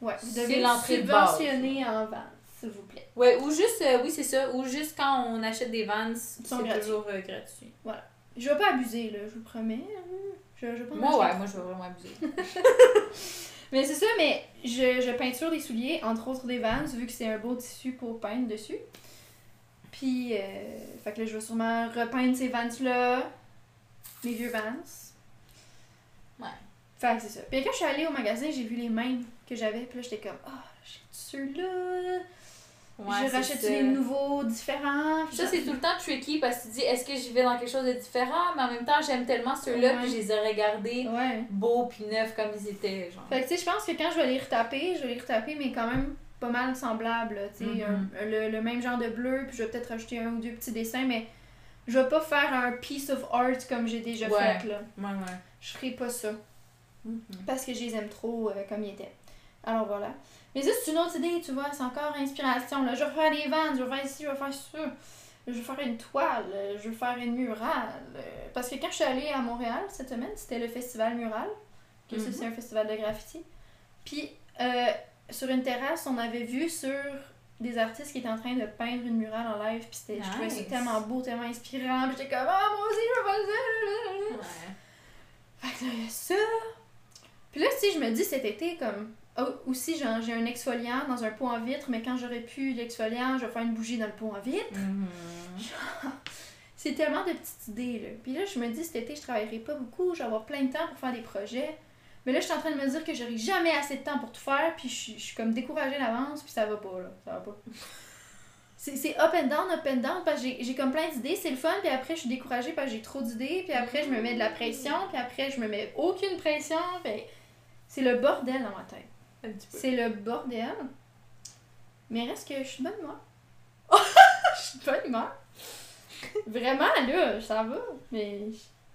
Ouais, vous C'est devez subventionner en Vans, s'il vous plaît. Ouais, ou juste, euh, oui, c'est ça. Ou juste quand on achète des Vans, c'est toujours euh, gratuit. Je vais pas abuser, là, je vous promets. Je, je vais pas Moi, ouais, moi, je vais vraiment abuser. Mais c'est ça, mais je, je peinture des souliers, entre autres des Vans, vu que c'est un beau tissu pour peindre dessus. Puis, euh, fait que là, je vais sûrement repeindre ces Vans-là, mes vieux Vans. Ouais. Fait que c'est ça. Puis quand je suis allée au magasin, j'ai vu les mêmes que j'avais, puis là, j'étais comme, ah, j'ai ceux-là. Ouais, je rachète ça. les nouveaux, différents. Ça, c'est tout le temps tricky parce que tu dis, est-ce que j'y vais dans quelque chose de différent? Mais en même temps, j'aime tellement ceux-là, puis je les ai regardés Ouais. beaux puis neufs comme ils étaient. Genre. Fait que, tu sais, je pense que quand je vais les retaper, je vais les retaper, mais quand même pas mal semblables, là, tu sais, Mhm. un- le, le même genre de bleu, puis je vais peut-être rajouter un ou deux petits dessins, mais je vais pas faire un piece of art comme j'ai déjà Ouais. fait, là. Ouais, ouais. Je ferai pas ça, Mhm. parce que je les aime trop euh, comme ils étaient. Alors voilà. Mais ça, c'est une autre idée, tu vois, c'est encore inspiration, là. Je vais faire des vannes, je vais faire ici, je vais faire ça. Je vais faire une toile, je vais faire une murale. Parce que quand je suis allée à Montréal cette semaine, c'était le festival Mural, que Mhm. c'est un festival de graffiti. Puis, euh, sur une terrasse, on avait vu sur des artistes qui étaient en train de peindre une murale en live. Puis c'était, je trouvais ça tellement beau, tellement inspirant. Puis j'étais comme, ah, moi aussi, je veux faire ça. Ouais. Fait que là, il y a ça. Puis là, sais, je me dis cet été, comme. Oh, aussi, j'ai un exfoliant dans un pot en vitre, mais quand j'aurais pu l'exfoliant, je vais faire une bougie dans le pot en vitre. Mhm. C'est tellement de petites idées, là. Puis là, je me dis, cet été, je travaillerai pas beaucoup, je vais avoir plein de temps pour faire des projets. Mais là, je suis en train de me dire que j'aurai jamais assez de temps pour tout faire, puis je suis, je suis comme découragée d'avance, puis ça va pas, là. Ça va pas. C'est up and down, up and down, parce que j'ai- j'ai comme plein d'idées, c'est le fun, puis après, je suis découragée parce que j'ai trop d'idées, puis après, je me mets de la pression, puis après, je me mets aucune pression, puis c'est le bordel dans ma tête. Un petit peu. C'est le bordel. Mais reste que je suis bonne humeur. je suis de bonne humeur. Vraiment, là, ça va. Mais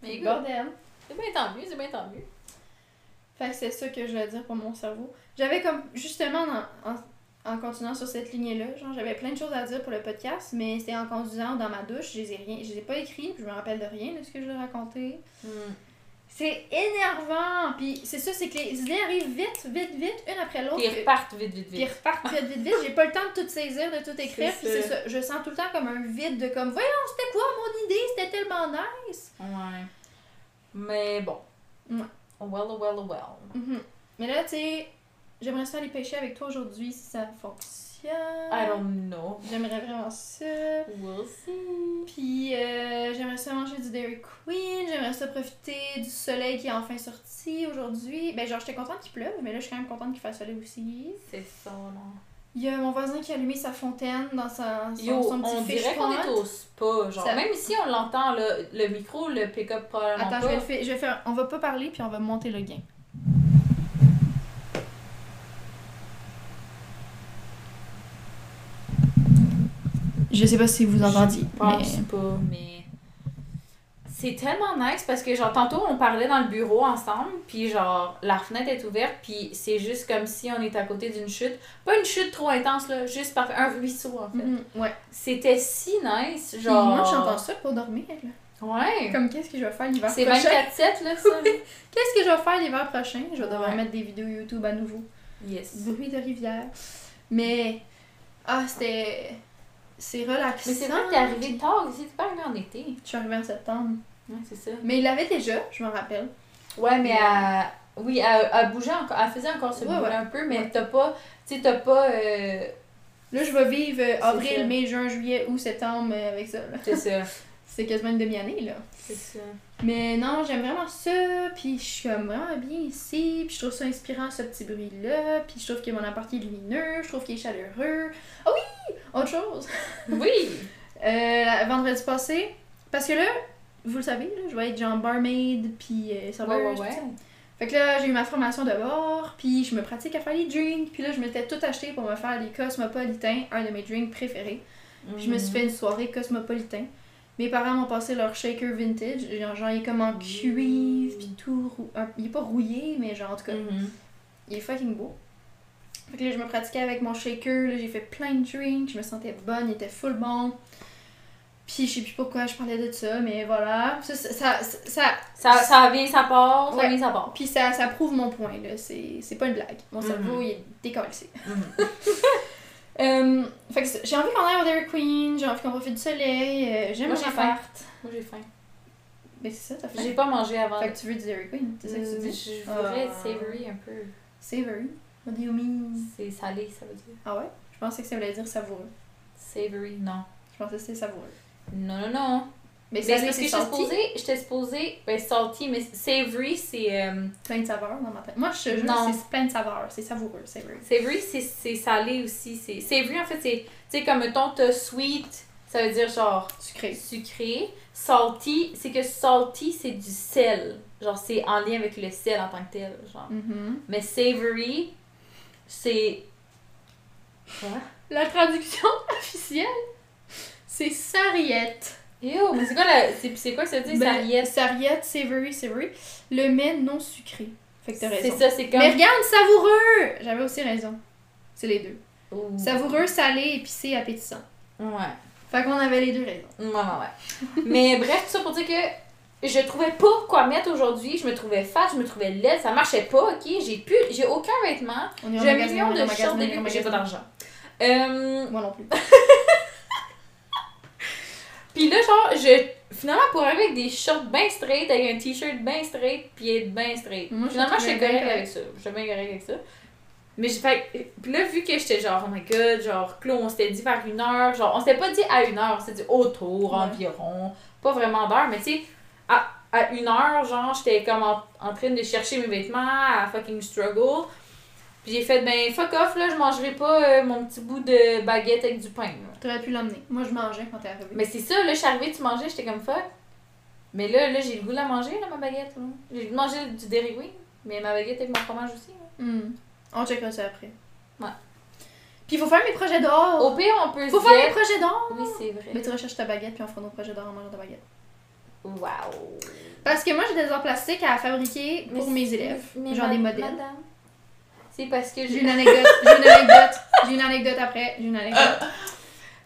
Mais c'est écoute, bordel. c'est bien tant mieux, c'est bien tant mieux. Fait que c'est ça que je voulais dire pour mon cerveau. J'avais comme, justement, en, en, en continuant sur cette lignée-là, genre, j'avais plein de choses à dire pour le podcast, mais c'était en conduisant dans ma douche, je les ai, rien, je les ai pas écrits, puis je me rappelle de rien de ce que je l'ai raconté. C'est énervant! Puis c'est ça, c'est que les idées arrivent vite, vite, vite, une après l'autre. Puis repartent vite, vite, Puis vite. repartent vite, vite, vite. J'ai pas le temps de tout saisir, de tout écrire. Puis c'est ça. Je sens tout le temps comme un vide de comme, voyons, c'était quoi mon idée? C'était tellement nice! Ouais. Mais bon. Ouais. Well, well, well. Mhm. Mais là, tu sais, j'aimerais ça aller pêcher avec toi aujourd'hui si ça fonctionne. I don't know. J'aimerais vraiment ça. We'll see. Puis euh, du Dairy Queen. J'aimerais ça profiter du soleil qui est enfin sorti aujourd'hui. Ben, genre, j'étais contente qu'il pleuve, mais là, je suis quand même contente qu'il fasse soleil aussi. C'est ça, là. Il y a mon voisin qui a allumé sa fontaine dans sa, son, Yo, son petit on dirait qu'on est au spa, genre. Ça- Même ici, on l'entend, là, le micro, le pick-up probablement Attends, pas. je vais, le faire, je vais faire. On va pas parler, puis on va monter le gain. Je sais pas si vous entendiez. Je pense pas, mais... C'est tellement nice parce que, genre, tantôt, on parlait dans le bureau ensemble, puis genre, la fenêtre est ouverte, puis c'est juste comme si on était à côté d'une chute. Pas une chute trop intense, là, juste par un ruisseau, en fait. Mhm, ouais. C'était si nice, Puis genre... moi, j'entends ça pour dormir. là. Ouais. Comme qu'est-ce que je vais faire l'hiver C'est prochain? 24-7, là, ça. Oui. Qu'est-ce que je vais faire l'hiver prochain? Je vais devoir Ouais. mettre des vidéos YouTube à nouveau. Yes. Bruit de rivière. Mais. Ah, c'était. C'est relaxant. Mais c'est vrai que t'es arrivé tard ici, t'es pas arrivé en été. Je suis arrivée en septembre. Ouais, c'est ça. Mais il l'avait déjà, je me rappelle. Ouais, mais elle, oui, elle, elle bougeait encore, elle faisait encore ce Ouais, ouais. un peu, mais t'as pas, tu sais, t'as pas, euh, Là, je vais vivre euh, avril, mai, juin, juillet, août, septembre euh, avec ça. c'est ça. C'est quasiment une demi-année, là. C'est ça. Mais non, j'aime vraiment ça, puis je suis comme vraiment bien ici, puis je trouve ça inspirant ce petit bruit-là, puis je trouve que mon appart est lumineux, je trouve qu'il est chaleureux. Ah oui! Autre chose! Oui! Euh, vendredi passé, parce que là, vous le savez, là, je vais être genre barmaid, puis euh, serveuse, ouais. Fait que là, j'ai eu ma formation de bord, puis je me pratique à faire les drinks, puis là, je m'étais tout acheté pour me faire des cosmopolitains, un de mes drinks préférés. Puis je me suis fait une soirée cosmopolitain. Mes parents m'ont passé leur shaker vintage, genre, genre il est comme en cuivre, puis tout, rou- il est pas rouillé, mais genre en tout cas, Mhm. il est fucking beau. Fait que là, je me pratiquais avec mon shaker, là, j'ai fait plein de drinks, je me sentais bonne, il était full bon. Puis je sais plus pourquoi je parlais de ça, mais voilà. Ça, ça, ça, ça- vient, ça part, ça Ouais. vient, ça part. puis ça, ça prouve mon point, là. C'est c'est pas une blague. Mon Mhm. cerveau, il est décollé. Mhm. Euh, fait que j'ai envie qu'on aille au Dairy Queen, j'ai envie qu'on profite du soleil, euh, j'aime affaires. faim. Moi, j'ai faim. Mais c'est ça, t'as fait. J'ai pas mangé avant. Fait que tu veux du Dairy Queen, c'est ça que tu Euh, dis? Je voudrais être Ah. savory un peu. Savory. What do you mean? C'est salé, ça veut dire. Ah ouais? Je pensais que ça voulait dire savoureux. Savory, non. Je pensais que c'était savoureux. Non, non, non. Mais Mais ça, c'est parce que j'étais supposée, j'étais supposée, ben salty, mais savory, c'est, euh, Plein de saveurs dans ma tête. Moi, je te jure, Non. c'est plein de saveurs. C'est savoureux, savory. savory, c'est, salé aussi. C'est, savory, en fait, c'est, tu sais, comme, mettons, t'as sweet, ça veut dire genre Sucré. sucré. Salty, c'est que salty, c'est du sel. Genre, c'est en lien avec le sel en tant que tel, genre. Mhm. Mais savory, c'est... Quoi? La traduction officielle, c'est sarriette. Yo, mais c'est quoi la... C'est, c'est quoi que ça dire, Ben, sarriette? Sarriette, savory, savory. Le mets non sucré. Fait que t'as C'est raison. ça, c'est comme... Mais regarde, savoureux! J'avais aussi raison. C'est les deux. Ouh. Savoureux, salé, épicé, appétissant. Ouais. Fait qu'on avait les deux raisons. Ouais, ouais, ouais. Mais bref, tout ça pour dire que je trouvais pas quoi mettre aujourd'hui. Je me trouvais fat, je me trouvais laide, ça marchait pas, ok? J'ai plus, j'ai aucun vêtement. J'ai un million de shorts début, mais j'ai pas d'argent. Euh, Moi non plus. Puis là, genre, je. Finalement, pour arriver avec des shorts bien straight, avec un t-shirt bien straight, puis être bien straight. Moi, finalement, je suis correcte correct. avec ça. Je suis bien correcte avec ça. Mais j'ai fait. Puis là, vu que j'étais genre, oh my god, genre, Claude, on s'était dit vers une heure. Genre, on s'était pas dit à une heure, on s'était dit autour, Ouais. environ. Pas vraiment d'heure, mais tu sais, à, à une heure, genre, j'étais comme en, en train de chercher mes vêtements, à fucking struggle. Puis j'ai fait, ben, fuck off, là, je mangerai pas euh, mon petit bout de baguette avec du pain, là. T'aurais pu l'emmener. Moi, je mangeais quand t'es arrivé. Mais c'est ça, là, je suis arrivée, tu mangeais, j'étais comme fuck. Mais là, là j'ai le goût de la manger, là, ma baguette. là. J'ai le goût de manger du Dairy Queen, mais ma baguette avec mon fromage aussi. là. Hmm. On checkera ça après. Ouais. Puis il faut faire mes projets d'or. Au pire, on peut faut se faire mes projets d'or. Oui, c'est vrai. Mais tu recherches ta baguette, puis on fera nos projets d'or en mangeant ta baguette. Wow. Parce que moi, j'ai des ors plastiques à fabriquer pour Mais mes c'est- élèves. mais Genre ma- des modèles. Madame, c'est parce que J'ai une anecdote. J'ai une anecdote. J'ai une anecdote après. J'ai une anecdote.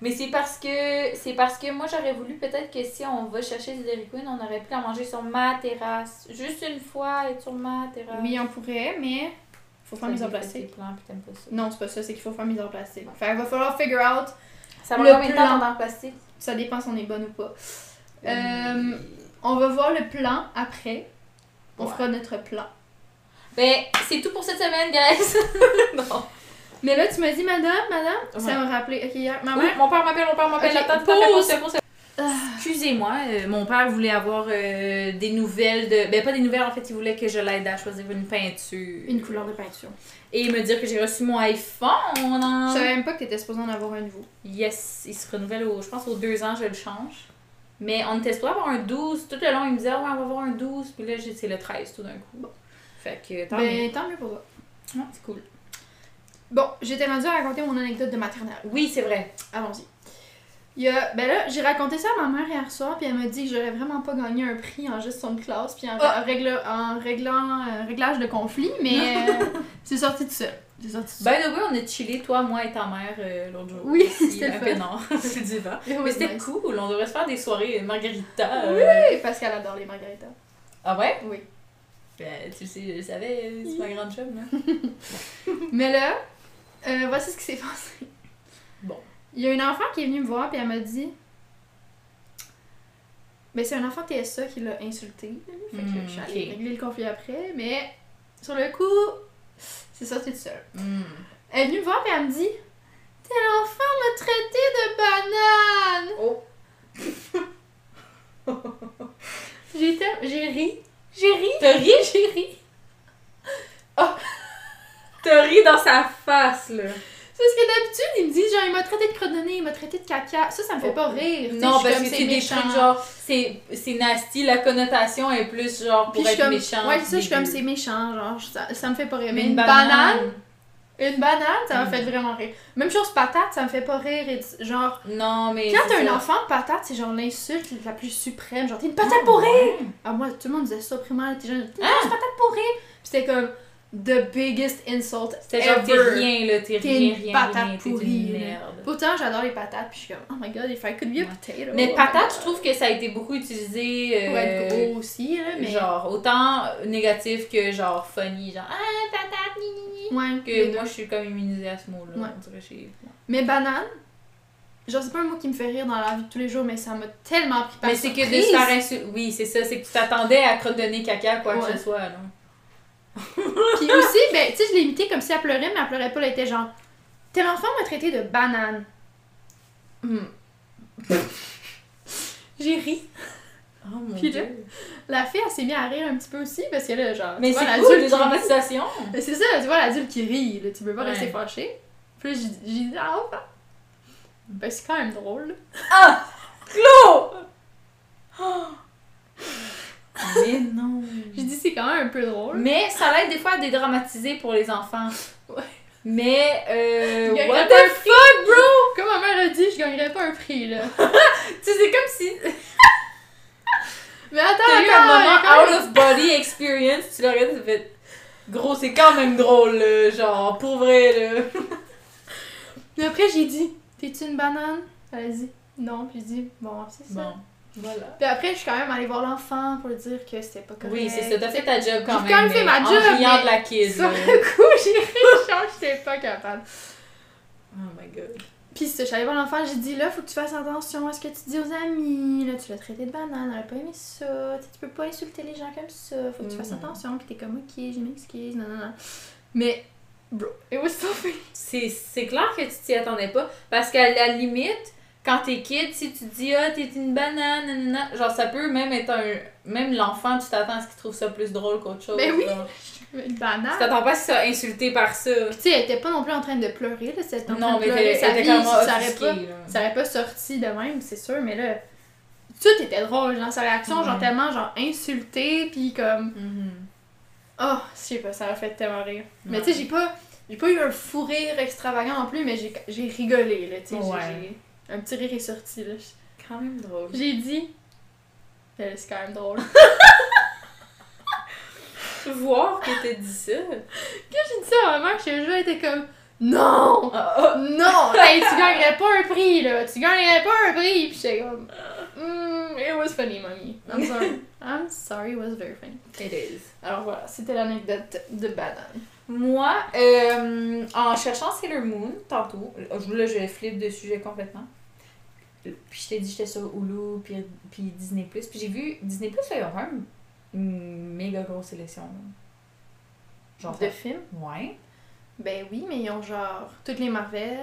Mais c'est parce que c'est parce que moi j'aurais voulu peut-être que si on va chercher du Dairy Queen, on aurait pu la manger sur ma terrasse. Juste une fois, être sur ma terrasse. Oui, on pourrait, mais faut faire fait plastiques. tes plans, puis pas ça. Non, c'est pas ça, c'est qu'il faut faire mes ors plastiques. Fait qu'il va falloir figure out. Ça va combien de temps en plastique? Ça dépend si on est bonne ou pas. Euh, on va voir le plan après. On Ouais. fera notre plan. Ben, c'est tout pour cette semaine, guys! non. Mais là, tu m'as dit, madame, madame, Ouais. ça m'a rappelé. Ok, hier, ma Oui, mère? mon père m'appelle, mon père m'appelle. Ok, Attends, pause. attends, pause, pause, pause. Ah. Excusez-moi, euh, mon père voulait avoir euh, des nouvelles de. Ben, pas des nouvelles, en fait, il voulait que je l'aide à choisir une peinture. Une couleur de peinture. Et me dire que j'ai reçu mon iPhone. en- Je savais même pas que t'étais supposé en avoir un nouveau. Yes, il se renouvelle, au, je pense, aux deux ans, je le change. Mais on était supposé avoir un 12. Tout le long, il me disait, ouais, on va avoir un 12. Puis là, j'ai- c'est le 13 tout d'un coup. Fait que, tant mieux. ben, tant mieux pour toi. Ouais, c'est cool. Bon, j'étais rendue à raconter mon anecdote de maternelle. Oui, c'est vrai. Allons-y. Il y a, ben là, j'ai raconté ça à ma mère hier soir, puis elle m'a dit que j'aurais vraiment pas gagné un prix en gestion de classe, puis en, Ah. en régla- en réglant, euh, réglage de conflit, mais euh, c'est sorti de ça. C'est sorti de ça. The way, on a chillé, toi, moi et ta mère, euh, l'autre jour. Oui, c'était le fun. non, c'est was Mais c'était nice. cool, on devrait se faire des soirées margarita. Oui, euh. parce qu'elle adore les margaritas. Ah ouais? Oui. Tu le sais, je le savais, euh, c'est ma grande chum, là. Mais là, euh, voici ce qui s'est passé. Bon. Il y a une enfant qui est venue me voir, puis elle m'a dit. Ben, c'est un enfant TSA qui l'a insulté. Fait que Hmm, je suis allée ok. régler le conflit après, mais sur le coup, c'est sorti tout seul. Hmm. Elle est venue me voir, puis elle me dit Tel enfant m'a traité de banane Oh. J'ai ri. J'ai ri. T'as ri? J'ai ri. T'as ri dans sa face, là. C'est parce que d'habitude, ils me disent genre, il m'a traité de crodonné, il m'a traité de caca. Ça, ça me fait Oh. pas rire. tu sais, Non, parce que c'est des méchant. trucs genre, c'est nasty, la connotation est plus genre Puis pour je suis être comme, méchant. ouais, ça, je suis comme, c'est méchant, genre, ça, ça me fait pas rire. Mais Mais une banane, banane? Une banane, ça m'a Mm. fait vraiment rire. Même chose patate, ça me fait pas rire. Et genre, Non, mais. quand t'as un enfant, patate, c'est genre l'insulte la plus suprême. Genre, t'es une patate pour rire! Ah, moi, tout le monde disait ça au primaire, t'es genre, t'es une grosse patate pour rire! Puis c'était comme, the biggest insult C'était genre, t'es rien, là, t'es rien, rien, patate rien, t'es pourrie, merde. Pourtant, j'adore les patates, puis je suis comme, oh my god, if I could be a potato. Mais patate, je trouve que ça a été beaucoup utilisé. Pour être euh, gros aussi, là, mais. Genre, autant négatif que genre funny, genre ah patate, ni, ni. Ouais, Que moi je suis comme immunisée à ce mot-là. Ouais. On dirait chez. Mais banane, genre, c'est pas un mot qui me fait rire dans la vie de tous les jours, mais ça m'a tellement pris par Mais c'est que de se faire insulter. Oui, c'est ça, c'est que tu t'attendais à crotte de nez caca, quoi que ce soit, là. Puis aussi, ben, tu sais, je l'ai imité comme si elle pleurait, mais elle pleurait pas, elle était genre, tel enfant m'a traité de banane. Hmm. J'ai ri. Oh mon Puis là, dieu. La fille, elle s'est mise à rire un petit peu aussi, parce que là, genre. Mais c'est cool, rit. dramatisations. Mais c'est ça, tu vois l'adulte qui rit, là, tu peux pas Ouais. rester fâché. Puis là, j'ai dit, ah, bah. Ben, c'est quand même drôle. Ah! Claude! Mais non. J'ai dit, c'est quand même un peu drôle. Mais ça l'aide des fois à dédramatiser pour les enfants. Ouais. Mais, euh. What un the fuck, bro? Comme ma mère a dit, je gagnerais pas un prix, là. Tu sais, c'est comme si Mais attends, t'as eu un moment out même- of body experience, tu le regardes, tu fais. Gros, c'est quand même drôle, là, genre, pour vrai, là. Mais après, j'ai dit, t'es-tu une banane? Elle a dit, non. Puis j'ai dit, bon, c'est ça. Bon, voilà. Puis après, je suis quand même allée voir l'enfant pour lui dire que c'était pas correct. Oui, c'est ça, t'as fait ta job quand J'ai même. quand même fait ma en job, riant mais de la kid, Sur le coup, j'ai ri, j'étais pas capable. Oh my god. Puis c'est ça, je suis allée voir l'enfant, j'ai dit là, faut que tu fasses attention à ce que tu dis aux amis. Là, tu l'as traité de banane, elle a pas aimé ça. Tu sais, tu peux pas insulter les gens comme ça. Faut que tu fasses Mhm. attention. Puis t'es comme, ok, je m'excuse, non, non, non. Mais, bro, it was so funny. C'est c'est clair que tu t'y attendais pas. Parce qu'à la limite, quand t'es kid, si tu dis ah t'es une banane, nanana, genre ça peut même être un. Même l'enfant, tu t'attends à ce qu'il trouve ça plus drôle qu'autre chose. Ben oui. genre. Une Tu banane. t'attends pas à ce qu'il soit insulté par ça. Puis tu sais, elle était pas non plus en train de pleurer, là. C'était en train Non, de mais pleurer t'es sa vie, comme ça aurait offusqué, pas, là. ça aurait pas sorti de même, c'est sûr, mais là, tout était drôle, genre sa réaction, genre tellement, genre insultée, puis comme, Mhm. oh, je sais pas, ça m'a fait tellement rire. Mais tu sais, j'ai pas, j'ai pas eu un fou rire extravagant non plus, mais j'ai, rigolé, là, tu sais, Ouais. Un petit rire est sorti, là. Quand même drôle. J'ai dit, Euh, c'est quand même drôle. Voir que t'as dit ça. j'ai dit ça à ma mère, le jeu, était comme, non! Ah, ah. Non! Hey, tu gagnerais pas un prix, là! Tu gagnerais pas un prix! Pis j'étais comme. Mm, it was funny, mommy. I'm sorry. I'm sorry, it was very funny. It is. Alors voilà, c'était l'anecdote de banane. Moi, euh, en cherchant Sailor Moon, tantôt, là je flippe de sujet complètement. Puis je t'ai dit j'étais sur Hulu, puis, puis Disney+. Puis j'ai vu, Disney+, là, ils ont même une méga grosse sélection. Genre, De films? ouais. Ben oui, mais ils ont genre toutes les Marvel.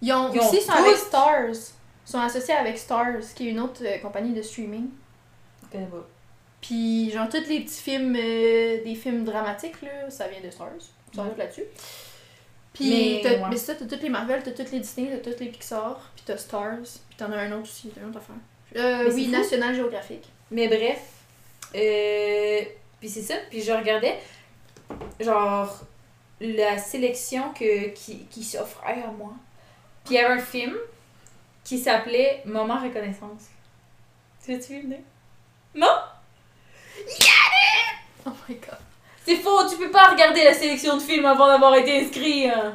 Ils ont Ils ont aussi sont avec. Stars. Ils sont associés avec Stars, qui est une autre euh, compagnie de streaming. Je connais pas. Puis genre tous les petits films, euh, des films dramatiques, là, ça vient de Stars. Ils sont Ouais. là-dessus. Puis Mais, t'as- ouais. mais ça, t'as toutes les Marvel, t'as toutes les Disney, t'as toutes les Pixar, puis t'as Stars, puis t'en as un autre aussi, t'as une autre affaire. Euh, oui. National Geographic. Mais bref, euh, puis c'est ça, puis je regardais, genre, la sélection que, qui, qui s'offrait à moi. Puis il y avait un film qui s'appelait Moment Reconnaissance. Tu l'as-tu vu? Non? Oh my god. C'est faux, tu peux pas regarder la sélection de films avant d'avoir été inscrit. hein.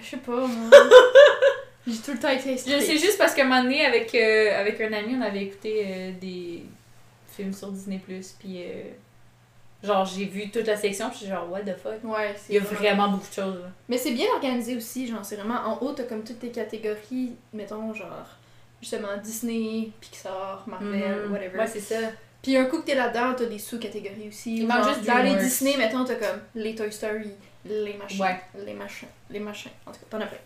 Je sais pas, moi. J'ai tout le temps été Je sais juste parce qu'à un moment donné, avec, euh, avec un ami, on avait écouté euh, des films sur Disney+, puis euh, genre j'ai vu toute la sélection, puis genre what the fuck? Ouais, Il y a vrai. vraiment beaucoup de choses. là. Mais c'est bien organisé aussi, genre, c'est vraiment en haut, t'as comme toutes tes catégories, mettons, genre, justement, Disney, Pixar, Marvel, Mhm. whatever. Ouais, c'est ça. Puis un coup que t'es là-dedans, t'as des sous-catégories aussi. Genre, juste Dans les. Disney, mettons, t'as comme les Toy Story, les machins, Ouais. les machins, les machins. En tout cas, t'en as plein.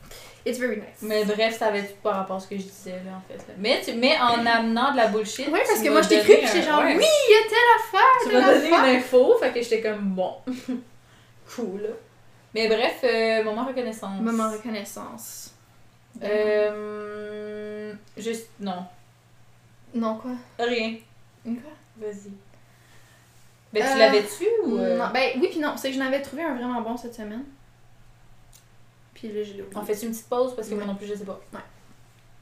It's very nice. Mais bref, ça avait tout par rapport à ce que je disais là en fait. là. Mais, tu, mais en amenant de la bullshit. Ouais, parce que moi, je t'ai cru, j'étais genre, ouais. oui, il y a telle affaire, Tu m'as donné une info, fait que j'étais comme bon. cool. Mais bref, euh, moment reconnaissance. Moment reconnaissance. Euh. Juste. Non. Non, quoi? Rien. Quoi? Vas-y. Ben, tu Euh, l'avais-tu ou. euh, Non, ben oui, puis non, c'est que je n'avais trouvé un vraiment bon cette semaine. Puis là, je l'ai. On fait une petite pause parce que moi Ouais. non plus je sais pas. Moi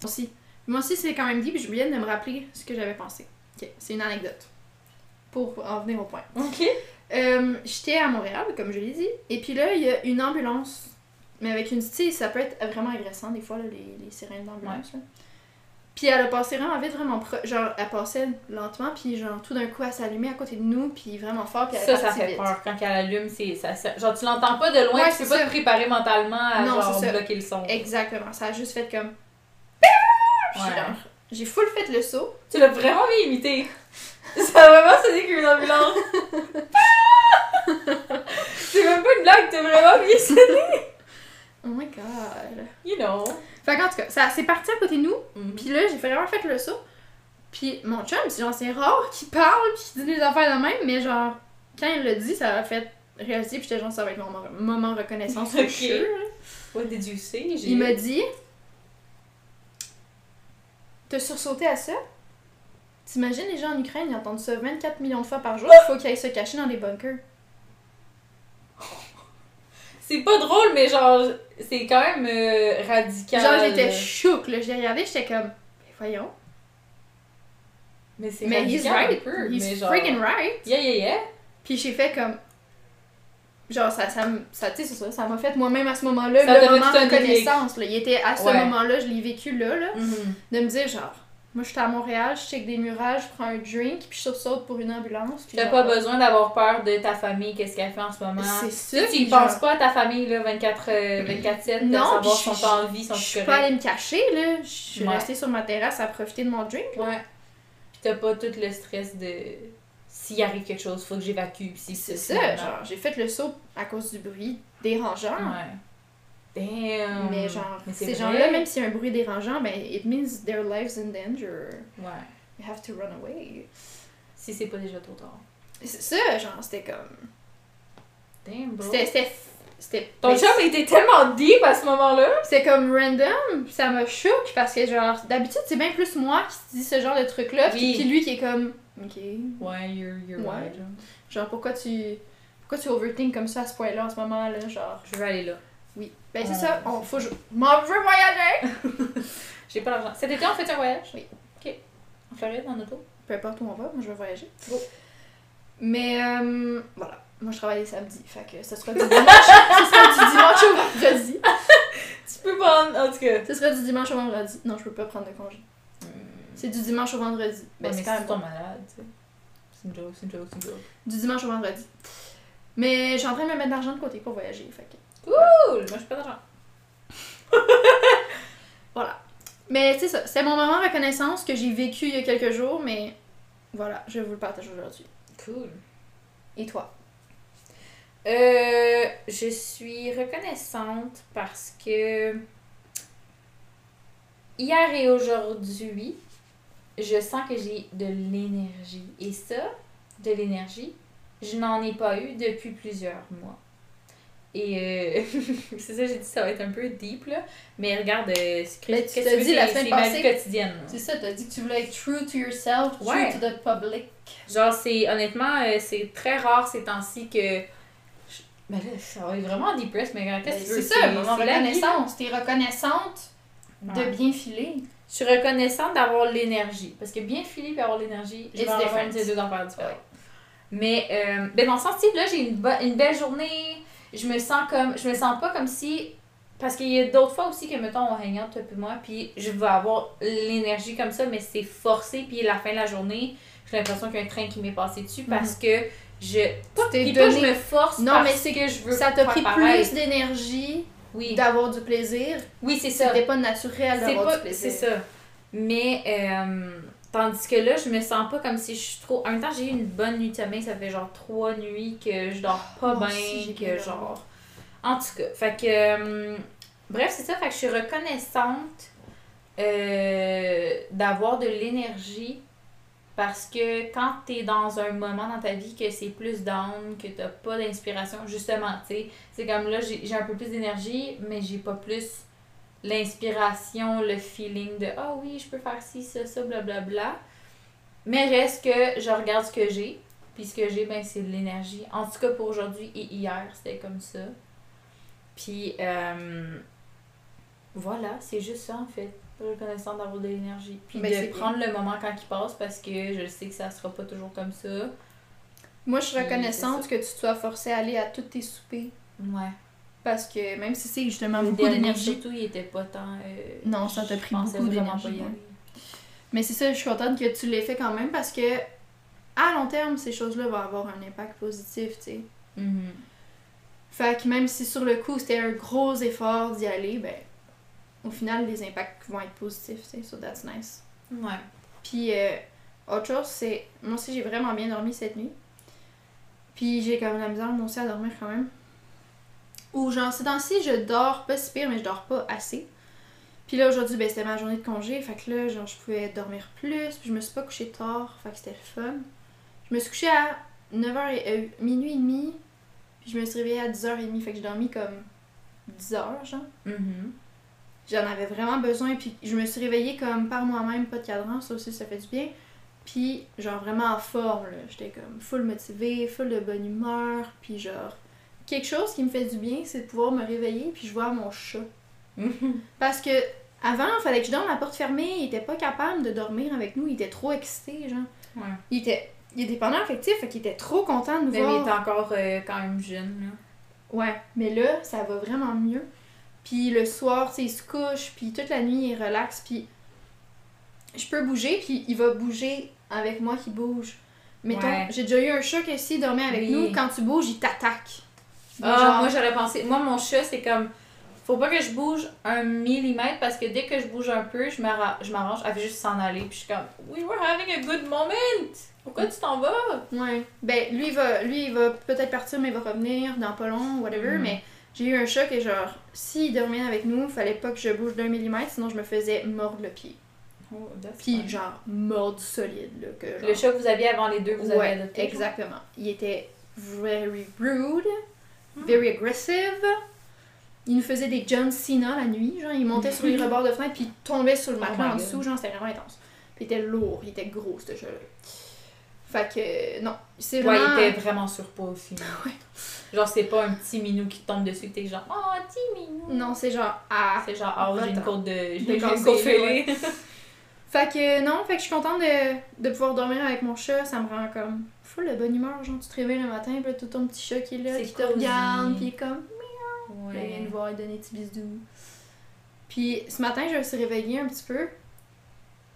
aussi. Moi aussi, c'est quand même dit, puis je viens de me rappeler ce que j'avais pensé. Ok, c'est une anecdote. Pour en venir au point. Ok. Euh, J'étais à Montréal, comme je l'ai dit, et puis là, il y a une ambulance. Mais avec une, tu ça peut être vraiment agressant des fois, là, les, les sirènes d'ambulance. là. Puis elle a passé vraiment vite, vraiment proche. Genre, elle passait lentement, puis genre, tout d'un coup, elle s'allumait à côté de nous, puis vraiment fort, puis elle Ça, ça fait vite. peur. Quand elle allume, c'est, ça, ça- genre, tu l'entends pas de loin, Ouais, tu peux pas te préparer mentalement à Non, genre, bloquer le son. Exactement, ça a juste fait comme. Puis Ouais. genre, j'ai full fait le saut. Tu l'as vraiment bien imité. Ça a vraiment sonné comme une ambulance. c'est même pas une blague, t'as vraiment bien sonné. Oh my god. You know. Fait qu'en tout cas, ça c'est parti à côté de nous, Mhm. puis là, j'ai vraiment fait le saut. Puis mon chum, c'est genre, c'est rare qu'il parle, puis qu'il dit des affaires de même, mais genre, quand il l'a dit, ça m'a fait réaliser, puis j'étais genre, ça va être mon moment, reconnaissance, for Ok. sure. What did you say? Il m'a dit T'as sursauté à ça? T'imagines les gens en Ukraine, ils entendent ça 24 millions de fois par jour, il faut qu'ils aillent se cacher dans des bunkers. C'est pas drôle, mais genre, c'est quand même euh, radical. Genre, j'étais chouk, là. J'ai regardé, j'étais comme, voyons. Mais c'est Mais he's radical right. un peu. He's mais genre... freaking right. Yeah, yeah, yeah. Puis j'ai fait comme. Genre, ça, ça, ça, tu sais, c'est ça, ça m'a fait moi-même à ce moment-là, le moment de reconnaissance. Là. Il était à ce Ouais. moment-là, je l'ai vécu là, là. Mhm. De me dire, genre, moi, je suis à Montréal, je check des murages, je prends un drink, puis je sursaute pour une ambulance. T'as genre, pas besoin d'avoir peur de ta famille, qu'est-ce qu'elle fait en ce moment. C'est Tu sais, tu genre, penses pas à ta famille, là, 24, euh, 24-7, de Non, savoir puis si je- sont en vie, sont Je suis pas allée me cacher, là. Je suis Ouais. restée sur ma terrasse à profiter de mon drink. Ouais. Puis t'as pas tout le stress de s'il arrive quelque chose, faut que j'évacue. Puis si C'est ça, non. genre, j'ai fait le saut à cause du bruit dérangeant. Ouais. Damn. Mais genre, Mais c'est ces gens-là, même s'il y a un bruit dérangeant, ben, it means their lives in danger. Ouais. You have to run away. Si c'est pas déjà trop tard. C'est ça, genre, c'était comme. Damn, bro. C'était. Ton chum était tellement deep à ce moment-là. c'était comme random, ça me choque parce que, genre, d'habitude, c'est bien plus moi qui se dis ce genre de truc-là, Oui. puis lui qui est comme. Ok. Ouais, you're, you're Ouais. right. Genre, pourquoi tu. Pourquoi tu overthink comme ça à ce point-là en ce moment-là, genre? Je veux aller là. Oui. Ben, c'est ça, on, faut. je- M'en veux voyager! J'ai pas l'argent. Cet été, on fait un voyage? Oui. Ok. En Floride, en auto? Peu importe où on va, moi je veux voyager. Mais euh, voilà, moi je travaille les samedis, fait que ce sera du dimanche, ce sera du dimanche au vendredi. Tu peux prendre, en tout cas. Ce sera du dimanche au vendredi. Non, je peux pas prendre de congé. C'est du dimanche au vendredi. Ben, mais c'est si quand même tombes bon. malade, tu sais. C'est une joke, c'est une joke, c'est une joke. Du dimanche au vendredi. Mais je suis en train de me mettre de l'argent de côté pour voyager, fait que Cool! Moi, j'ai pas d'argent. voilà. Mais c'est ça, c'est mon moment de reconnaissance que j'ai vécu il y a quelques jours, mais voilà, je vais vous le partager aujourd'hui. Cool. Et toi? Euh, je suis reconnaissante parce que hier et aujourd'hui, je sens que j'ai de l'énergie. Et ça, de l'énergie, je n'en ai pas eu depuis plusieurs mois. Et euh, c'est ça, j'ai dit, ça va être un peu deep, là. Mais regarde, euh, c'est tu que t'as tu veux, dit la c'est- semaine c'est passée- quotidienne. C'est ça, t'as dit que tu voulais être true to yourself, true Ouais. to the public. Genre, c'est honnêtement, euh, c'est très rare ces temps-ci que. je- Ben là, ça va être vraiment depressed, mais regarde, qu'est-ce que tu veux? Ben, C'est ça, moment c'est reconnaissance. T'es reconnaissante de Ouais. bien filer. Je suis reconnaissante d'avoir l'énergie. Parce que bien filer et avoir l'énergie, je vais en avoir different. ces deux affaires différentes. Mais, euh, ben dans le sens, là, j'ai une belle journée. Je me sens comme. Je me sens pas comme si. Parce qu'il y a d'autres fois aussi que, mettons, on hang out, toi et moi, puis je vais avoir l'énergie comme ça, mais c'est forcé, puis la fin de la journée, j'ai l'impression qu'il y a un train qui m'est passé dessus parce que je. Puis que je donné- me force Non, parce mais c'est que je veux Ça t'a pris pareil. plus d'énergie Oui, d'avoir du plaisir. oui c'est ça. C'était pas naturel d'avoir du plaisir. C'est ça. Mais, euh, tandis que là, je me sens pas comme si je suis trop. En même temps, j'ai eu une bonne nuit de sommeil. Ça fait genre trois nuits que je dors pas bien. Que genre. En tout cas, fait que. euh, bref, c'est ça. Fait que je suis reconnaissante euh, d'avoir de l'énergie. Parce que quand t'es dans un moment dans ta vie que c'est plus down, que t'as pas d'inspiration, justement, tu sais, c'est comme là, j'ai un peu plus d'énergie, mais j'ai pas plus l'inspiration, le feeling de ah oui, je peux faire ci, ça, ça, blablabla. Mais reste que je regarde ce que j'ai, puis ce que j'ai, ben c'est de l'énergie. En tout cas pour aujourd'hui et hier, c'était comme ça. Puis euh, voilà, c'est juste ça en fait. Reconnaissant d'avoir de l'énergie. Puis Ben, de bien. prendre le moment quand il passe parce que je sais que ça sera pas toujours comme ça. Moi, je suis reconnaissante que tu te sois forcée à aller à tous tes soupers. Ouais. Parce que même si c'est justement Le beaucoup d'énergie. surtout, il était pas tant. euh, Non, ça t'a pris beaucoup d'énergie. Mais c'est ça, je suis contente que tu l'aies fait quand même parce que à long terme, ces choses-là vont avoir un impact positif, tu sais. Mhm. Fait que même si sur le coup c'était un gros effort d'y aller, ben au final les impacts vont être positifs, tu sais. So that's nice. Ouais. Puis euh, autre chose, c'est. Moi aussi j'ai vraiment bien dormi cette nuit. Puis j'ai quand même la misère moi aussi à dormir quand même. Ou genre ces temps-ci je dors pas si pire mais je dors pas assez. Puis là aujourd'hui ben c'était ma journée de congé, fait que là genre je pouvais dormir plus, puis je me suis pas couchée tard, fait que c'était le fun. Je me suis couchée à 9h et euh, minuit et demi, puis je me suis réveillée à 10h30, fait que j'ai dormi comme 10 heures genre. Mhm. J'en avais vraiment besoin, puis je me suis réveillée comme par moi-même, pas de cadran, ça aussi ça fait du bien. Puis genre vraiment en forme, là. J'étais comme full motivée, full de bonne humeur, puis genre quelque chose qui me fait du bien, c'est de pouvoir me réveiller puis je vois mon chat. Parce que avant, il fallait que je dorme la porte fermée, il était pas capable de dormir avec nous, il était trop excité, genre. Ouais. Il était il est dépendant affectif, fait qu'il était trop content de nous Mais voir. il était encore euh, quand même jeune, là. Ouais, mais là, ça va vraiment mieux. Puis le soir, il se couche, puis toute la nuit, il relaxe, puis je peux bouger, puis il va bouger avec moi qui bouge. Mettons, Ouais. j'ai déjà eu un chat qui s'il dormait avec Oui. nous, quand tu bouges, il t'attaque. Ah, Genre- moi j'aurais pensé. Moi, mon chat, c'est comme. Faut pas que je bouge un millimètre parce que dès que je bouge un peu, je m'arra- je m'arrange. Elle fait juste s'en aller. Puis je suis comme, We were having a good moment! Pourquoi tu t'en vas? Ouais. Ben, lui, il va, lui, il va peut-être partir, mais il va revenir dans pas long, whatever. Mhm. Mais j'ai eu un chat qui, genre, s'il dormait avec nous, fallait pas que je bouge d'un millimètre, sinon je me faisais mordre le pied. Oh, Puis, genre, mordre solide, là. Que, genre, Le chat que vous aviez avant les deux, vous avez adopté. exactement. Il était very rude. Very aggressive. Il nous faisait des John Cena la nuit, genre il montait sur les rebords de fenêtre puis il tombait sur le Oh matelas en dessous, genre c'était vraiment intense. Puis il était lourd, il était gros ce chat-là. Fait que non, c'est Ouais, vraiment il était vraiment surpoids aussi. Ouais. Genre, c'est pas un petit minou qui tombe dessus que t'es genre, oh, petit minou. Non, c'est genre ah. C'est genre, oh, j'ai une côte de. J'ai une côte fêlée. Fait que non, fait que je suis contente de, de pouvoir dormir avec mon chat, ça me rend comme full de bonne humeur, genre tu te réveilles le matin, puis là t'as ton petit chat qui est là, C'est qui te regarde, puis il est comme Puis là, il vient Ouais. nous voir et donner des petits bisous. Puis ce matin, je me suis réveillée un petit peu.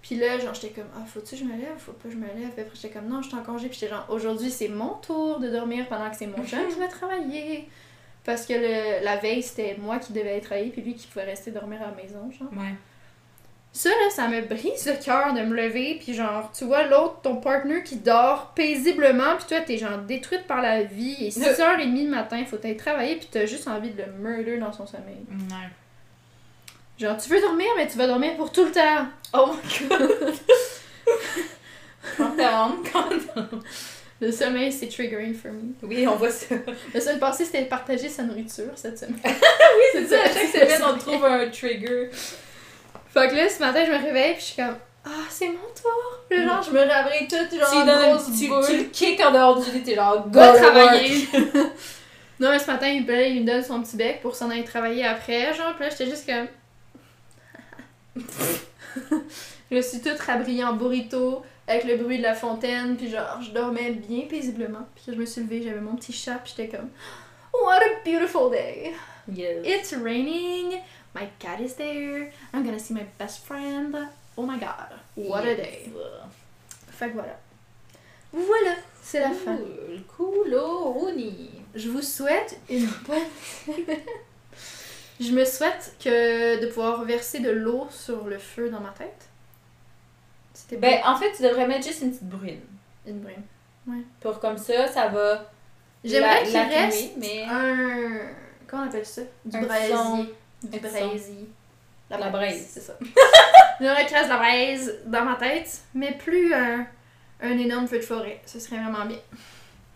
Puis là, genre, j'étais comme, ah, faut-tu que je me lève? Faut pas que je me lève? Puis après, j'étais comme, non, je suis en congé. Puis j'étais genre, aujourd'hui, c'est mon tour de dormir pendant que c'est mon chum qui va travailler. Parce que le- la veille, c'était moi qui devais travailler, puis lui qui pouvait rester dormir à la maison, genre. Ouais. Ça, là, ça me brise le cœur de me lever, puis genre, tu vois l'autre, ton partner qui dort paisiblement, puis toi, t'es genre détruite par la vie, et 6h30 le matin, faut aller travailler, puis t'as juste envie de le murder dans son sommeil. Ouais. Genre, tu veux dormir, mais tu vas dormir pour tout le temps. Oh my god! Quand Le sommeil, c'est triggering for me. Oui, on voit ça. La semaine passée, c'était de partager sa nourriture cette semaine. Oui, c'est ça, à chaque semaine, on trouve un trigger. Fait que là, ce matin, je me réveille, puis je suis comme, ah, c'est mon tour. Puis genre, je me réveille toute, genre, tu, donnes tu, boule. tu le kicks en dehors du lit, t'es genre, go travailler. non, mais ce matin, il, me donne son petit bec pour s'en aller travailler après, genre, puis là, j'étais juste comme. je me suis toute rabrillée en burrito avec le bruit de la fontaine, puis genre, je dormais bien paisiblement. Puis je me suis levée, j'avais mon petit chat, puis j'étais comme, what a beautiful day. Yes. It's raining, my cat is there, I'm gonna see my best friend. Oh my god, what a day. Fait que voilà. Voilà, c'est la fin. Cool, cooloni. Je vous souhaite une bonne Je me souhaite que de pouvoir verser de l'eau sur le feu dans ma tête. C'était Ben, en fait, tu devrais mettre juste une petite brune. une brune. Pour comme ça, ça va. J'aimerais qu'il reste mais. un comment on appelle ça? Du Un braisier. son. Du braisier. La braise. c'est ça. Reste de la braise dans ma tête, mais plus un, un énorme feu de forêt. Ce serait vraiment bien.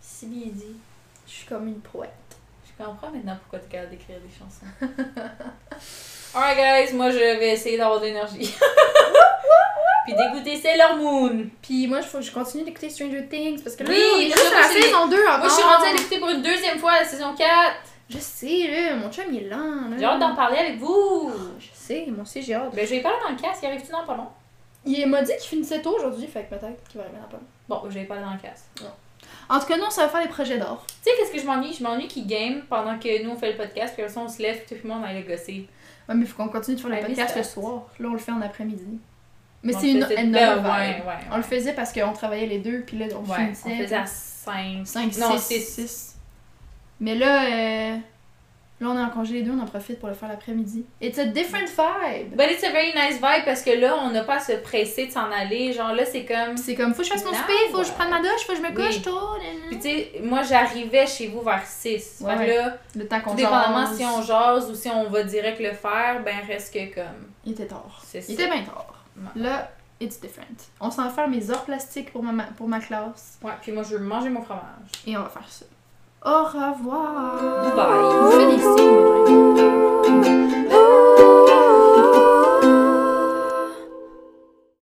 Si bien dit. Je suis comme une poète. Je comprends maintenant pourquoi t'es capable d'écrire des chansons. Alright, guys, moi je vais essayer d'avoir de l'énergie. Puis d'écouter Sailor Moon. Puis moi, faut que je continue d'écouter Stranger Things parce que là, Oui, on est juste à la saison 2 encore. Moi je suis rendue à l'écouter pour une deuxième fois la saison 4. Je sais, là, mon chum il est lent. Là. J'ai hâte d'en parler avec vous. Je sais, moi aussi j'ai hâte. Ben je vais parler dans le casque, y arrive-tu dans pas long? Il m'a dit qu'il finissait tôt aujourd'hui, fait que peut-être qu'il va arriver dans pas long. Bon, je vais parler dans le casque. En tout cas, nous, on va faire les projets d'or. Tu sais, qu'est-ce que je m'ennuie? Je m'ennuie qu'ils game pendant que nous on fait le podcast, puis on se lève, tout le monde aille le gosser. Ouais, mais il faut qu'on continue de faire le podcast le soir. Là, on le fait en après-midi. Mais On c'est une, une ben, ouais, ouais, On le faisait parce qu'on travaillait les deux, puis là, on Ouais, finissait. on faisait à 5. 5, Non, 6, six. 6. Mais là, euh, là, on est en congé les deux, on en profite pour le faire l'après-midi. It's a different vibe! But it's a very nice vibe parce que là, on n'a pas à se presser de s'en aller. Genre là, c'est comme. C'est comme, faut que je fasse mon speed, faut que je prenne ma douche, faut que je me couche Oui. tôt. Puis tu sais, moi j'arrivais chez vous vers 6. Ouais, là, Le temps qu'on dépendamment jase. si on jase ou si on va direct le faire, ben reste que comme. Il était tard. C'est ça. Il était bien tard. Ouais. Là, it's different. On s'en va faire mes ors plastiques pour ma- pour ma classe. Ouais, puis moi je veux manger mon fromage. Et on va faire ça. Au revoir. Bye.